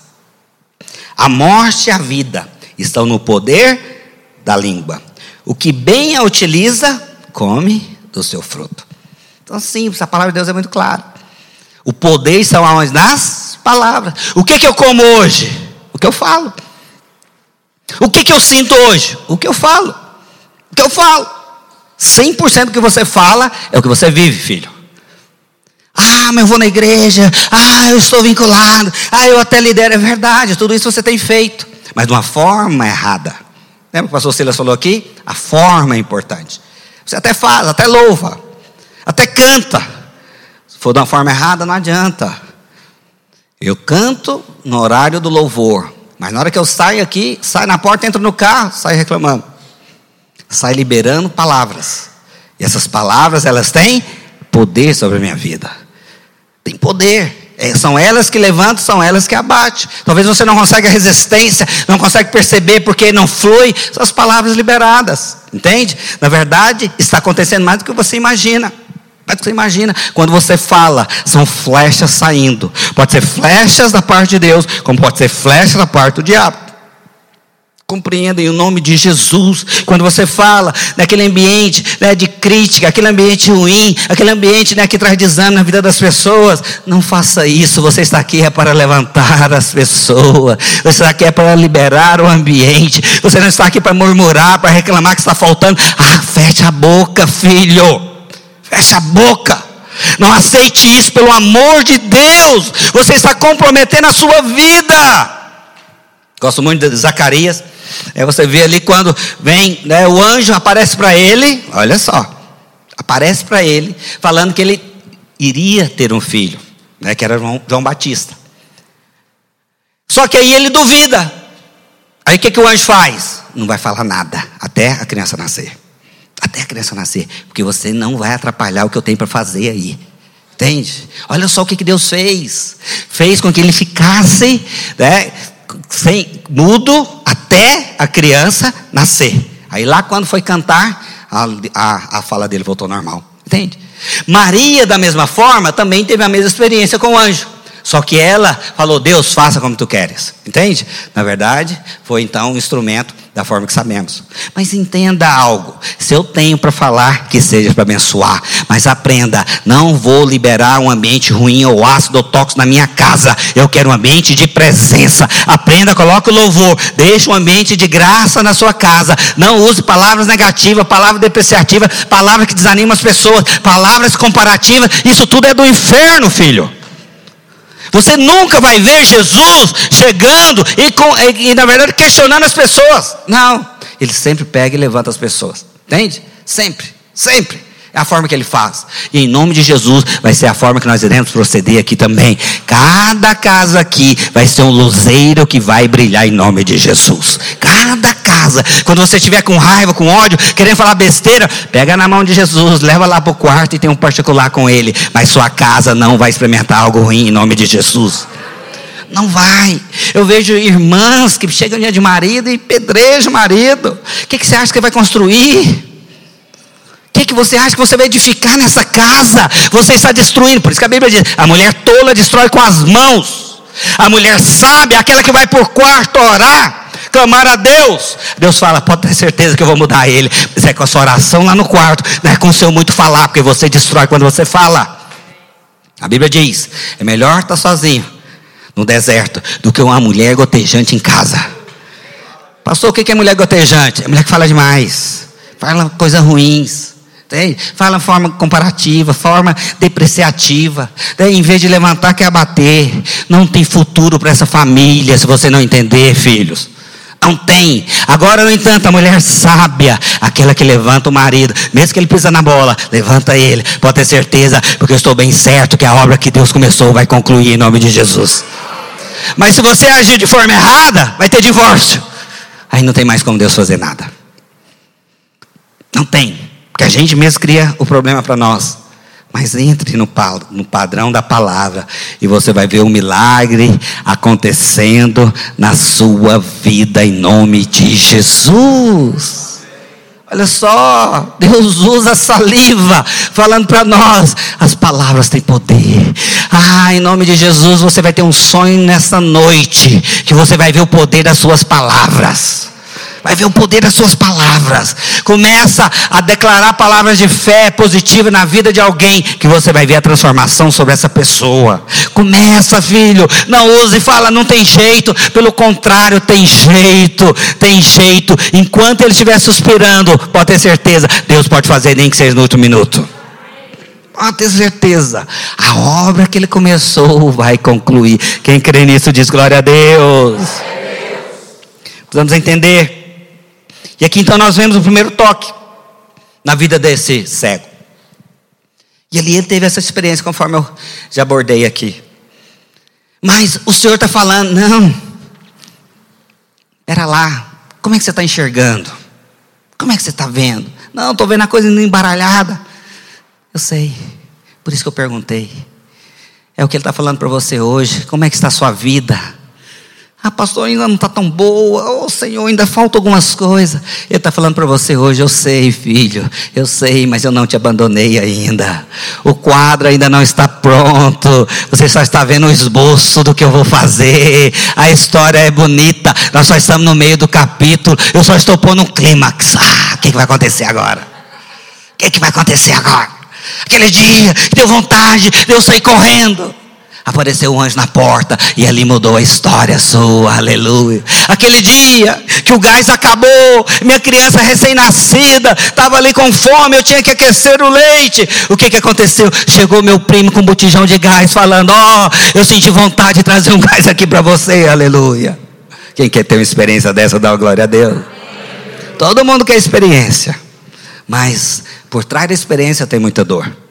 A morte e a vida estão no poder da língua. O que bem a utiliza, come do seu fruto. Então, simples, a palavra de Deus é muito clara. O poder está? Nas palavras. O que, que eu como hoje? O que eu falo. O que, que eu sinto hoje? O que eu falo. O que eu falo. 100% do que você fala é o que você vive, filho. Ah, mas eu vou na igreja. Ah, eu estou vinculado. Ah, eu até lidero. É verdade, tudo isso você tem feito. Mas de uma forma errada. Lembra que o pastor Silas falou aqui? A forma é importante. Você até faz, até louva, até canta. Se for de uma forma errada, não adianta. Eu canto no horário do louvor. Mas na hora que eu saio aqui, saio na porta, entro no carro, saio reclamando. Saio liberando palavras. E essas palavras, elas têm poder sobre a minha vida. Tem poder. É, são elas que levantam, são elas que abatem. Talvez você não consiga resistência, não consegue perceber porque não flui. São as palavras liberadas. Entende? Na verdade, está acontecendo mais do que você imagina. Mas você imagina, quando você fala, são flechas saindo. Pode ser flechas da parte de Deus, como pode ser flechas da parte do diabo. Compreendem o nome de Jesus. Quando você fala naquele ambiente né, de crítica, aquele ambiente ruim, aquele ambiente né, que traz desânimo na vida das pessoas, não faça isso. Você está aqui é para levantar as pessoas. Você está aqui é para liberar o ambiente. Você não está aqui para murmurar, para reclamar que está faltando. Ah, feche a boca, filho. Feche a boca. Não aceite isso pelo amor de Deus. Você está comprometendo a sua vida. Gosto muito de Zacarias. É, você vê ali quando vem, né, o anjo aparece para ele, olha só, aparece para ele, falando que ele iria ter um filho, né, que era João, Batista. Só que aí ele duvida. Aí o que, que o anjo faz? Não vai falar nada até a criança nascer até a criança nascer, porque você não vai atrapalhar o que eu tenho para fazer aí. Entende? Olha só o que, que Deus fez. Fez com que ele ficasse né, sem, mudo até a criança nascer. Aí lá quando foi cantar, a, a, a fala dele voltou normal. Entende? Maria, da mesma forma, também teve a mesma experiência com o anjo. Só que ela falou: Deus, faça como tu queres. Entende? Na verdade, foi então um instrumento da forma que sabemos. Mas entenda algo: se eu tenho para falar, que seja para abençoar. Mas aprenda: não vou liberar um ambiente ruim ou ácido ou tóxico na minha casa. Eu quero um ambiente de presença. Aprenda, coloque o louvor. Deixe um ambiente de graça na sua casa. Não use palavras negativas, palavras depreciativas, palavras que desanimam as pessoas, palavras comparativas. Isso tudo é do inferno, filho. Você nunca vai ver Jesus chegando e, com, e, e, na verdade, questionando as pessoas. Não. Ele sempre pega e levanta as pessoas. Entende? Sempre. Sempre. É a forma que ele faz. E em nome de Jesus vai ser a forma que nós iremos proceder aqui também. Cada casa aqui vai ser um luzeiro que vai brilhar em nome de Jesus. Cada casa. Quando você estiver com raiva, com ódio, querendo falar besteira, pega na mão de Jesus, leva lá para o quarto e tem um particular com ele. Mas sua casa não vai experimentar algo ruim em nome de Jesus. Não vai. Eu vejo irmãs que chegam dia de marido e pedrejam o marido. O que, que você acha que vai construir? O que, que você acha que você vai edificar nessa casa? Você está destruindo. Por isso que a Bíblia diz: a mulher tola destrói com as mãos. A mulher sábia, aquela que vai por quarto orar, clamar a Deus. Deus fala: pode ter certeza que eu vou mudar ele. Mas é com a sua oração lá no quarto, não é com o seu muito falar, porque você destrói quando você fala. A Bíblia diz: é melhor estar sozinho no deserto do que uma mulher gotejante em casa. Pastor, o que é mulher gotejante? É mulher que fala demais, fala coisas ruins Fala forma comparativa, forma depreciativa. Em vez de levantar, quer abater. Não tem futuro para essa família, se você não entender, filhos. Não tem. Agora, no entanto, a mulher sábia, aquela que levanta o marido, mesmo que ele pisa na bola, levanta ele. Pode ter certeza, porque eu estou bem certo que a obra que Deus começou vai concluir em nome de Jesus. Mas se você agir de forma errada, vai ter divórcio. Aí não tem mais como Deus fazer nada. Não tem. Porque a gente mesmo cria o problema para nós. Mas entre no, no padrão da palavra e você vai ver um milagre acontecendo na sua vida em nome de Jesus. Olha só, Deus usa saliva falando para nós. As palavras têm poder. Ah, em nome de Jesus, você vai ter um sonho nessa noite que você vai ver o poder das suas palavras vai ver o poder das suas palavras. Começa a declarar palavras de fé positiva na vida de alguém, que você vai ver a transformação sobre essa pessoa. Começa, filho, não use fala, não tem jeito. Pelo contrário, tem jeito, tem jeito. Enquanto ele estiver suspirando, pode ter certeza, Deus pode fazer nem que seja no último minuto. Pode ter certeza, a obra que ele começou vai concluir. Quem crê nisso diz glória a Deus. Precisamos entender e aqui então nós vemos o primeiro toque na vida desse cego. E ali ele teve essa experiência, conforme eu já abordei aqui. Mas o Senhor está falando, não. Era lá. Como é que você está enxergando? Como é que você está vendo? Não, estou vendo a coisa embaralhada. Eu sei. Por isso que eu perguntei. É o que ele está falando para você hoje. Como é que está a sua vida? Ah, pastor, ainda não está tão boa. Oh, Senhor, ainda faltam algumas coisas. Ele está falando para você hoje, eu sei, filho, eu sei, mas eu não te abandonei ainda. O quadro ainda não está pronto. Você só está vendo o esboço do que eu vou fazer. A história é bonita. Nós só estamos no meio do capítulo. Eu só estou pondo um clímax. Ah, o que, que vai acontecer agora? O que, que vai acontecer agora? Aquele dia, deu vontade de eu sair correndo apareceu um anjo na porta e ali mudou a história sua, aleluia. Aquele dia que o gás acabou, minha criança recém-nascida estava ali com fome, eu tinha que aquecer o leite. O que, que aconteceu? Chegou meu primo com um botijão de gás, falando: Ó, oh, eu senti vontade de trazer um <laughs> gás aqui para você, aleluia. Quem quer ter uma experiência dessa, dá glória a Deus. Todo mundo quer experiência, mas por trás da experiência tem muita dor.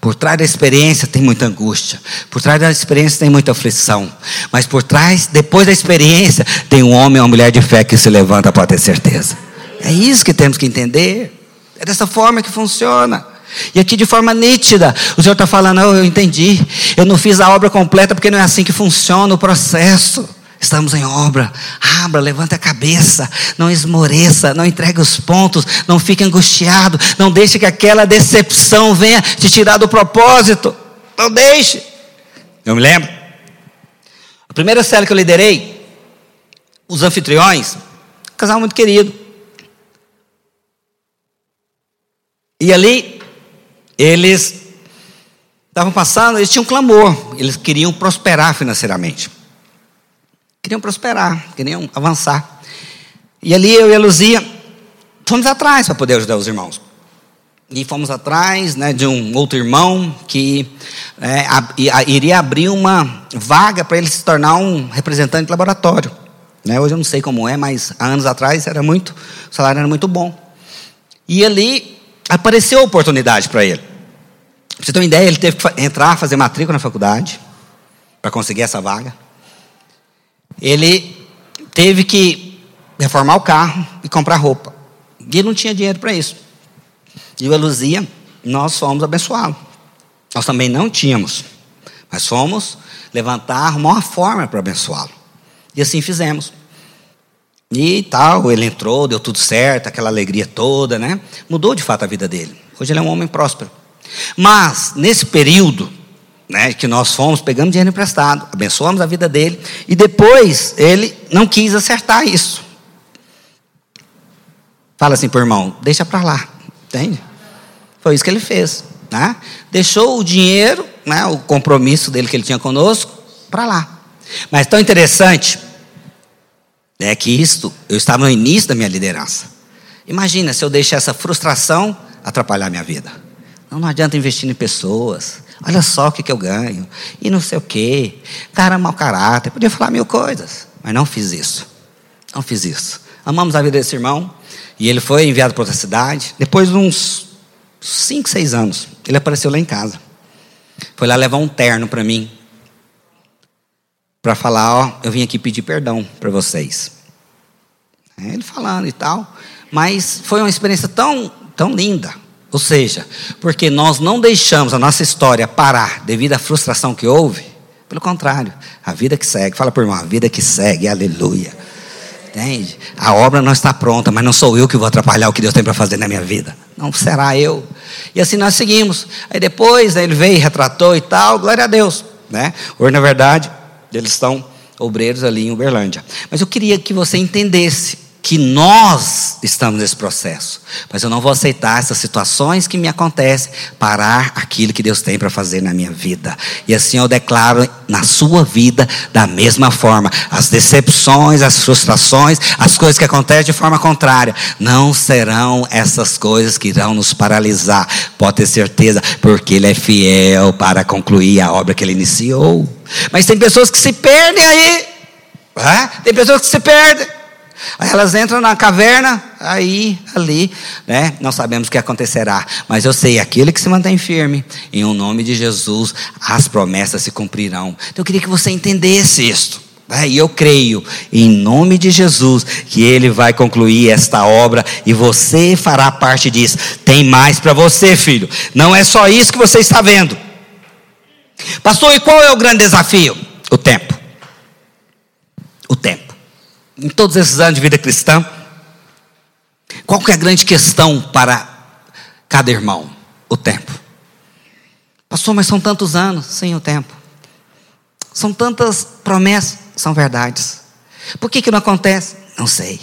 Por trás da experiência tem muita angústia. Por trás da experiência tem muita aflição. Mas por trás, depois da experiência, tem um homem ou uma mulher de fé que se levanta para ter certeza. É isso que temos que entender. É dessa forma que funciona. E aqui de forma nítida, o Senhor está falando: oh, eu entendi. Eu não fiz a obra completa porque não é assim que funciona o processo. Estamos em obra. Abra, levante a cabeça. Não esmoreça. Não entregue os pontos. Não fique angustiado. Não deixe que aquela decepção venha te tirar do propósito. Não deixe. Eu me lembro. A primeira série que eu liderei, os anfitriões casal muito querido. E ali, eles estavam passando, eles tinham um clamor, eles queriam prosperar financeiramente. Queriam prosperar, queriam avançar. E ali eu e a Luzia fomos atrás para poder ajudar os irmãos. E fomos atrás né, de um outro irmão que é, a, iria abrir uma vaga para ele se tornar um representante de laboratório. Né, hoje eu não sei como é, mas há anos atrás era muito, o salário era muito bom. E ali apareceu a oportunidade para ele. Pra você ter uma ideia, ele teve que entrar, fazer matrícula na faculdade para conseguir essa vaga. Ele teve que reformar o carro e comprar roupa. E ele não tinha dinheiro para isso. E o Eluzia, nós fomos abençoá-lo. Nós também não tínhamos, mas fomos levantar, arrumar uma forma para abençoá-lo. E assim fizemos. E tal, ele entrou, deu tudo certo, aquela alegria toda, né? Mudou de fato a vida dele. Hoje ele é um homem próspero. Mas, nesse período, né, que nós fomos, pegamos dinheiro emprestado, abençoamos a vida dele, e depois ele não quis acertar isso. Fala assim para irmão, deixa para lá, entende? Foi isso que ele fez. Né? Deixou o dinheiro, né, o compromisso dele que ele tinha conosco, para lá. Mas tão interessante é que isto, eu estava no início da minha liderança. Imagina se eu deixar essa frustração atrapalhar minha vida. Não, não adianta investir em pessoas. Olha só o que, que eu ganho. E não sei o quê. Cara, mau caráter. Podia falar mil coisas. Mas não fiz isso. Não fiz isso. Amamos a vida desse irmão. E ele foi enviado para outra cidade. Depois de uns cinco, seis anos, ele apareceu lá em casa. Foi lá levar um terno para mim. Para falar, ó, eu vim aqui pedir perdão para vocês. Ele falando e tal. Mas foi uma experiência tão, tão linda. Ou seja, porque nós não deixamos a nossa história parar devido à frustração que houve. Pelo contrário, a vida que segue. Fala por irmão, a vida que segue, aleluia. Entende? A obra não está pronta, mas não sou eu que vou atrapalhar o que Deus tem para fazer na minha vida. Não será eu. E assim nós seguimos. Aí depois né, ele veio, retratou e tal, glória a Deus. Né? Hoje, na verdade, eles estão obreiros ali em Uberlândia. Mas eu queria que você entendesse que nós estamos nesse processo. Mas eu não vou aceitar essas situações que me acontecem, parar aquilo que Deus tem para fazer na minha vida. E assim eu declaro na sua vida da mesma forma. As decepções, as frustrações, as coisas que acontecem de forma contrária, não serão essas coisas que irão nos paralisar. Pode ter certeza, porque Ele é fiel para concluir a obra que Ele iniciou. Mas tem pessoas que se perdem aí. É? Tem pessoas que se perdem. Aí elas entram na caverna, aí, ali, né? Não sabemos o que acontecerá. Mas eu sei, aquele que se mantém firme, em o um nome de Jesus, as promessas se cumprirão. Então eu queria que você entendesse isto. Né? E eu creio, em nome de Jesus, que Ele vai concluir esta obra e você fará parte disso. Tem mais para você, filho. Não é só isso que você está vendo. Pastor, e qual é o grande desafio? O tempo. O tempo em todos esses anos de vida cristã, qual que é a grande questão para cada irmão? O tempo. Pastor, mas são tantos anos sem o tempo. São tantas promessas, são verdades. Por que, que não acontece? Não sei.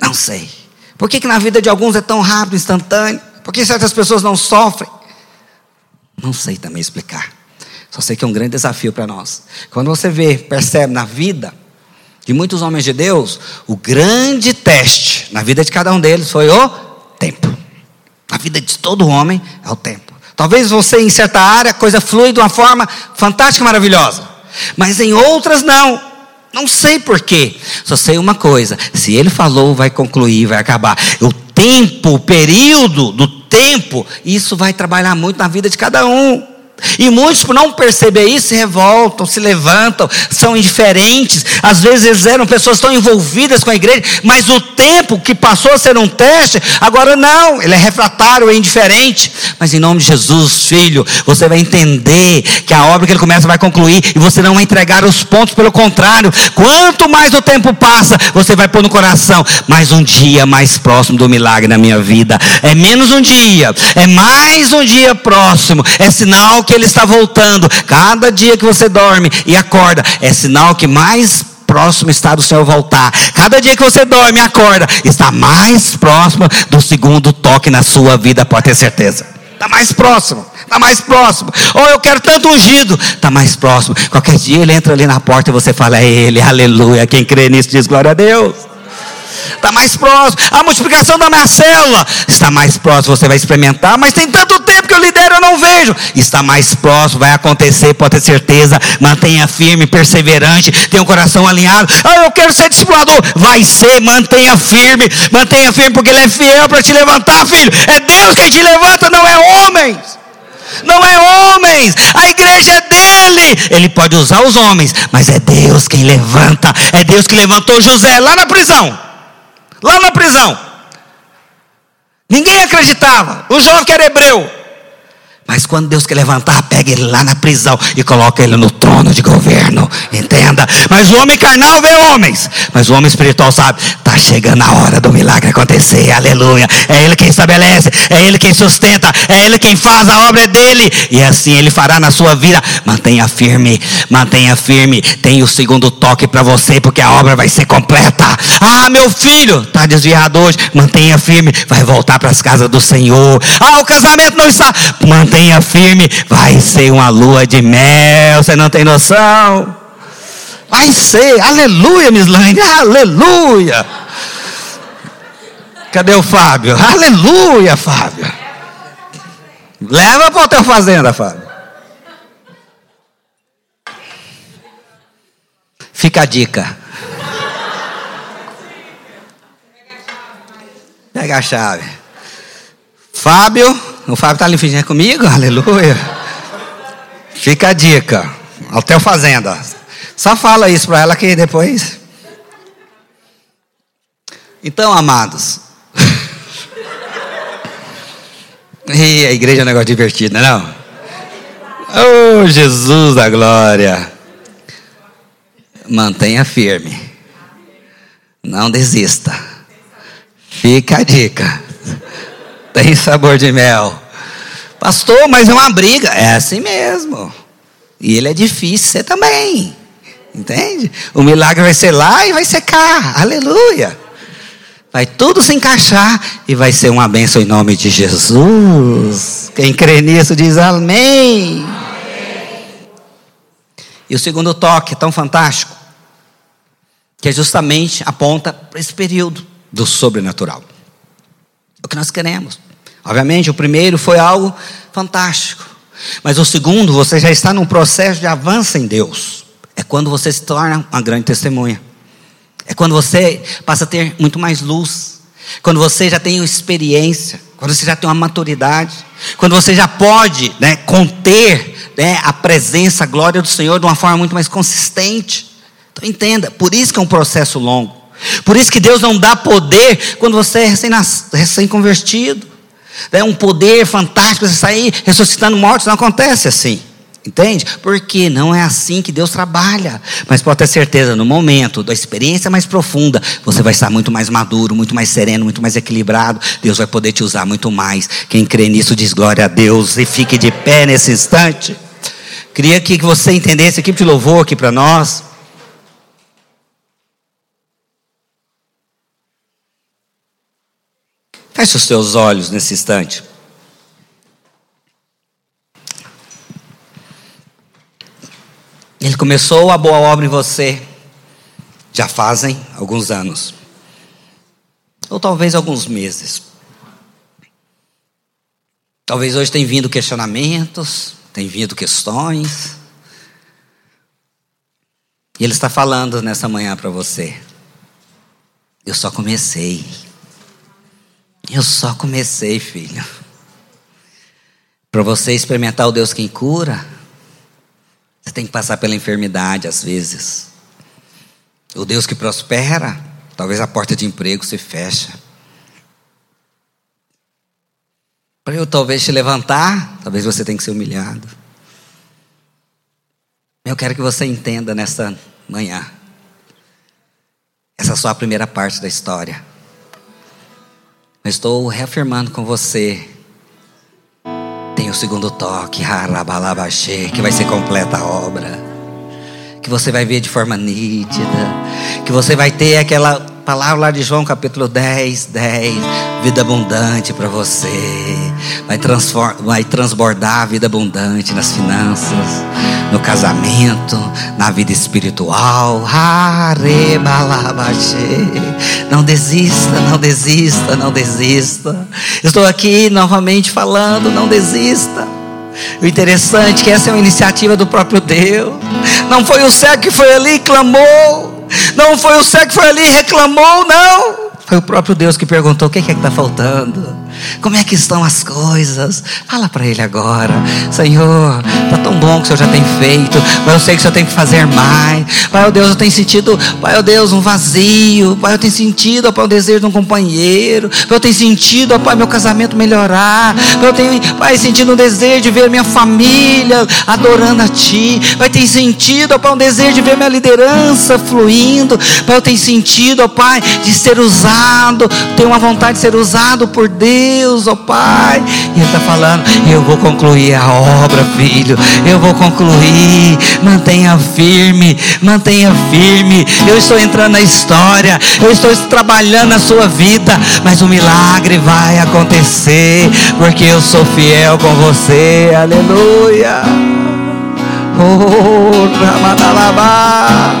Não sei. Por que, que na vida de alguns é tão rápido, instantâneo? Por que certas pessoas não sofrem? Não sei também explicar. Só sei que é um grande desafio para nós. Quando você vê, percebe na vida, de muitos homens de Deus, o grande teste na vida de cada um deles foi o tempo. A vida de todo homem é o tempo. Talvez você em certa área a coisa flui de uma forma fantástica e maravilhosa, mas em outras não. Não sei porquê. Só sei uma coisa: se ele falou, vai concluir, vai acabar. O tempo, o período do tempo, isso vai trabalhar muito na vida de cada um. E muitos, por não perceber isso, se revoltam, se levantam, são indiferentes. Às vezes eram pessoas tão envolvidas com a igreja, mas o tempo que passou a ser um teste, agora não, ele é refratário, é indiferente. Mas em nome de Jesus, filho, você vai entender que a obra que ele começa vai concluir e você não vai entregar os pontos, pelo contrário, quanto mais o tempo passa, você vai pôr no coração, mais um dia mais próximo do milagre na minha vida. É menos um dia, é mais um dia próximo, é sinal que Ele está voltando. Cada dia que você dorme e acorda, é sinal que mais próximo está do Senhor voltar. Cada dia que você dorme e acorda, está mais próximo do segundo toque na sua vida, pode ter certeza. Está mais próximo, está mais próximo. Ou oh, eu quero tanto ungido, está mais próximo. Qualquer dia ele entra ali na porta e você fala, é ele, aleluia. Quem crê nisso diz glória a Deus está mais próximo. A multiplicação da minha célula está mais próximo. Você vai experimentar, mas tem tanto tempo que eu lidero, eu não vejo. Está mais próximo, vai acontecer, pode ter certeza. Mantenha firme, perseverante, tenha um coração alinhado. Ah, eu quero ser discipulador. Vai ser, mantenha firme, mantenha firme, porque Ele é fiel para te levantar, filho. É Deus quem te levanta, não é homens não é homens, a igreja é dele. Ele pode usar os homens, mas é Deus quem levanta. É Deus que levantou José lá na prisão lá na prisão. Ninguém acreditava. O jovem que era hebreu. Mas quando Deus quer levantar, pega ele lá na prisão e coloca ele no trono de governo. Entenda? Mas o homem carnal vê homens. Mas o homem espiritual sabe, está chegando a hora do milagre acontecer. Aleluia. É ele quem estabelece, é ele quem sustenta, é ele quem faz a obra dele. E assim ele fará na sua vida. Mantenha firme, mantenha firme. Tem o segundo toque para você, porque a obra vai ser completa. Ah, meu filho, está desviado hoje. Mantenha firme, vai voltar para as casas do Senhor. Ah, o casamento não está. Mantenha mantenha firme, vai ser uma lua de mel, você não tem noção. Vai ser, aleluia, Mislane, aleluia. Cadê o Fábio? Aleluia, Fábio. Leva para o teu fazenda, Fábio. Fica a dica. Pega a chave. Fábio o Fábio está ali fingindo comigo? <laughs> Aleluia. Fica a dica. Hotel Fazenda. Só fala isso para ela que depois. Então, amados. <laughs> e a igreja é um negócio divertido, não é? Oh, Jesus da glória. Mantenha firme. Não desista. Fica a dica tem sabor de mel. Pastor, mas é uma briga. É assim mesmo. E ele é difícil ser também. Entende? O milagre vai ser lá e vai ser cá. Aleluia. Vai tudo se encaixar e vai ser uma bênção em nome de Jesus. Quem crê nisso diz amém. amém. E o segundo toque, tão fantástico, que é justamente aponta para esse período do sobrenatural. É o que nós queremos. Obviamente, o primeiro foi algo fantástico. Mas o segundo, você já está num processo de avanço em Deus. É quando você se torna uma grande testemunha. É quando você passa a ter muito mais luz. Quando você já tem experiência. Quando você já tem uma maturidade. Quando você já pode né, conter né, a presença, a glória do Senhor de uma forma muito mais consistente. Então entenda, por isso que é um processo longo. Por isso que Deus não dá poder quando você é recém-convertido. É um poder fantástico, você sair ressuscitando mortos, não acontece assim. Entende? Porque não é assim que Deus trabalha. Mas pode ter certeza, no momento da experiência mais profunda, você vai estar muito mais maduro, muito mais sereno, muito mais equilibrado. Deus vai poder te usar muito mais. Quem crê nisso diz glória a Deus e fique de pé nesse instante. Queria que você entendesse, equipe de louvor aqui para nós. Feche os seus olhos nesse instante. Ele começou a boa obra em você, já fazem alguns anos, ou talvez alguns meses. Talvez hoje tenha vindo questionamentos, tem vindo questões. E Ele está falando nessa manhã para você. Eu só comecei. Eu só comecei, filho. Para você experimentar o Deus quem cura, você tem que passar pela enfermidade às vezes. O Deus que prospera, talvez a porta de emprego se fecha. Para eu talvez te levantar, talvez você tenha que ser humilhado. Eu quero que você entenda nesta manhã. Essa é só a primeira parte da história. Mas estou reafirmando com você. Tem o segundo toque, que vai ser completa a obra. que você vai ver de forma nítida, que você vai ter aquela palavra lá de João capítulo 10, 10, vida abundante para você, vai, vai transbordar vida abundante nas finanças, no casamento, na vida espiritual. Não desista, não desista, não desista. Estou aqui novamente falando, não desista. O interessante é que essa é uma iniciativa do próprio Deus. Não foi o cego que foi ali e clamou. Não foi o cego que foi ali e reclamou, não. Foi o próprio Deus que perguntou: o que é que está faltando? Como é que estão as coisas? Fala para ele agora, Senhor, tá tão bom que o Senhor já tem feito, mas eu sei que o Senhor tem que fazer mais. Pai, oh Deus, eu tenho sentido, Pai, oh Deus, um vazio. Pai, eu tenho sentido, oh, Pai, o desejo de um companheiro. Pai, eu tenho sentido, oh, Pai, meu casamento melhorar. Pai, eu tenho, Pai, sentido um desejo de ver minha família adorando a Ti. Pai, tem sentido, oh, Pai, um desejo de ver minha liderança fluindo. Pai, eu tenho sentido, oh, Pai, de ser usado. Tenho uma vontade de ser usado por Deus. Deus, ó oh Pai. E Ele está falando: Eu vou concluir a obra, filho. Eu vou concluir. Mantenha firme, mantenha firme. Eu estou entrando na história. Eu estou trabalhando na sua vida. Mas o milagre vai acontecer. Porque eu sou fiel com você. Aleluia. Oh, Ramadalabá.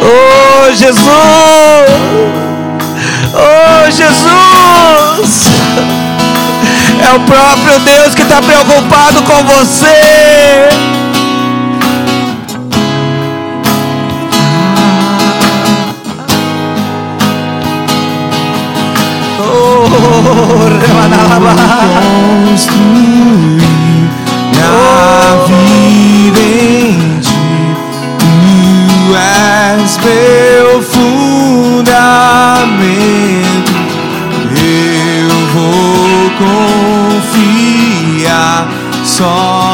Oh, Jesus. Oh Jesus! É o próprio Deus que está preocupado com você. Oh, construir na vida song.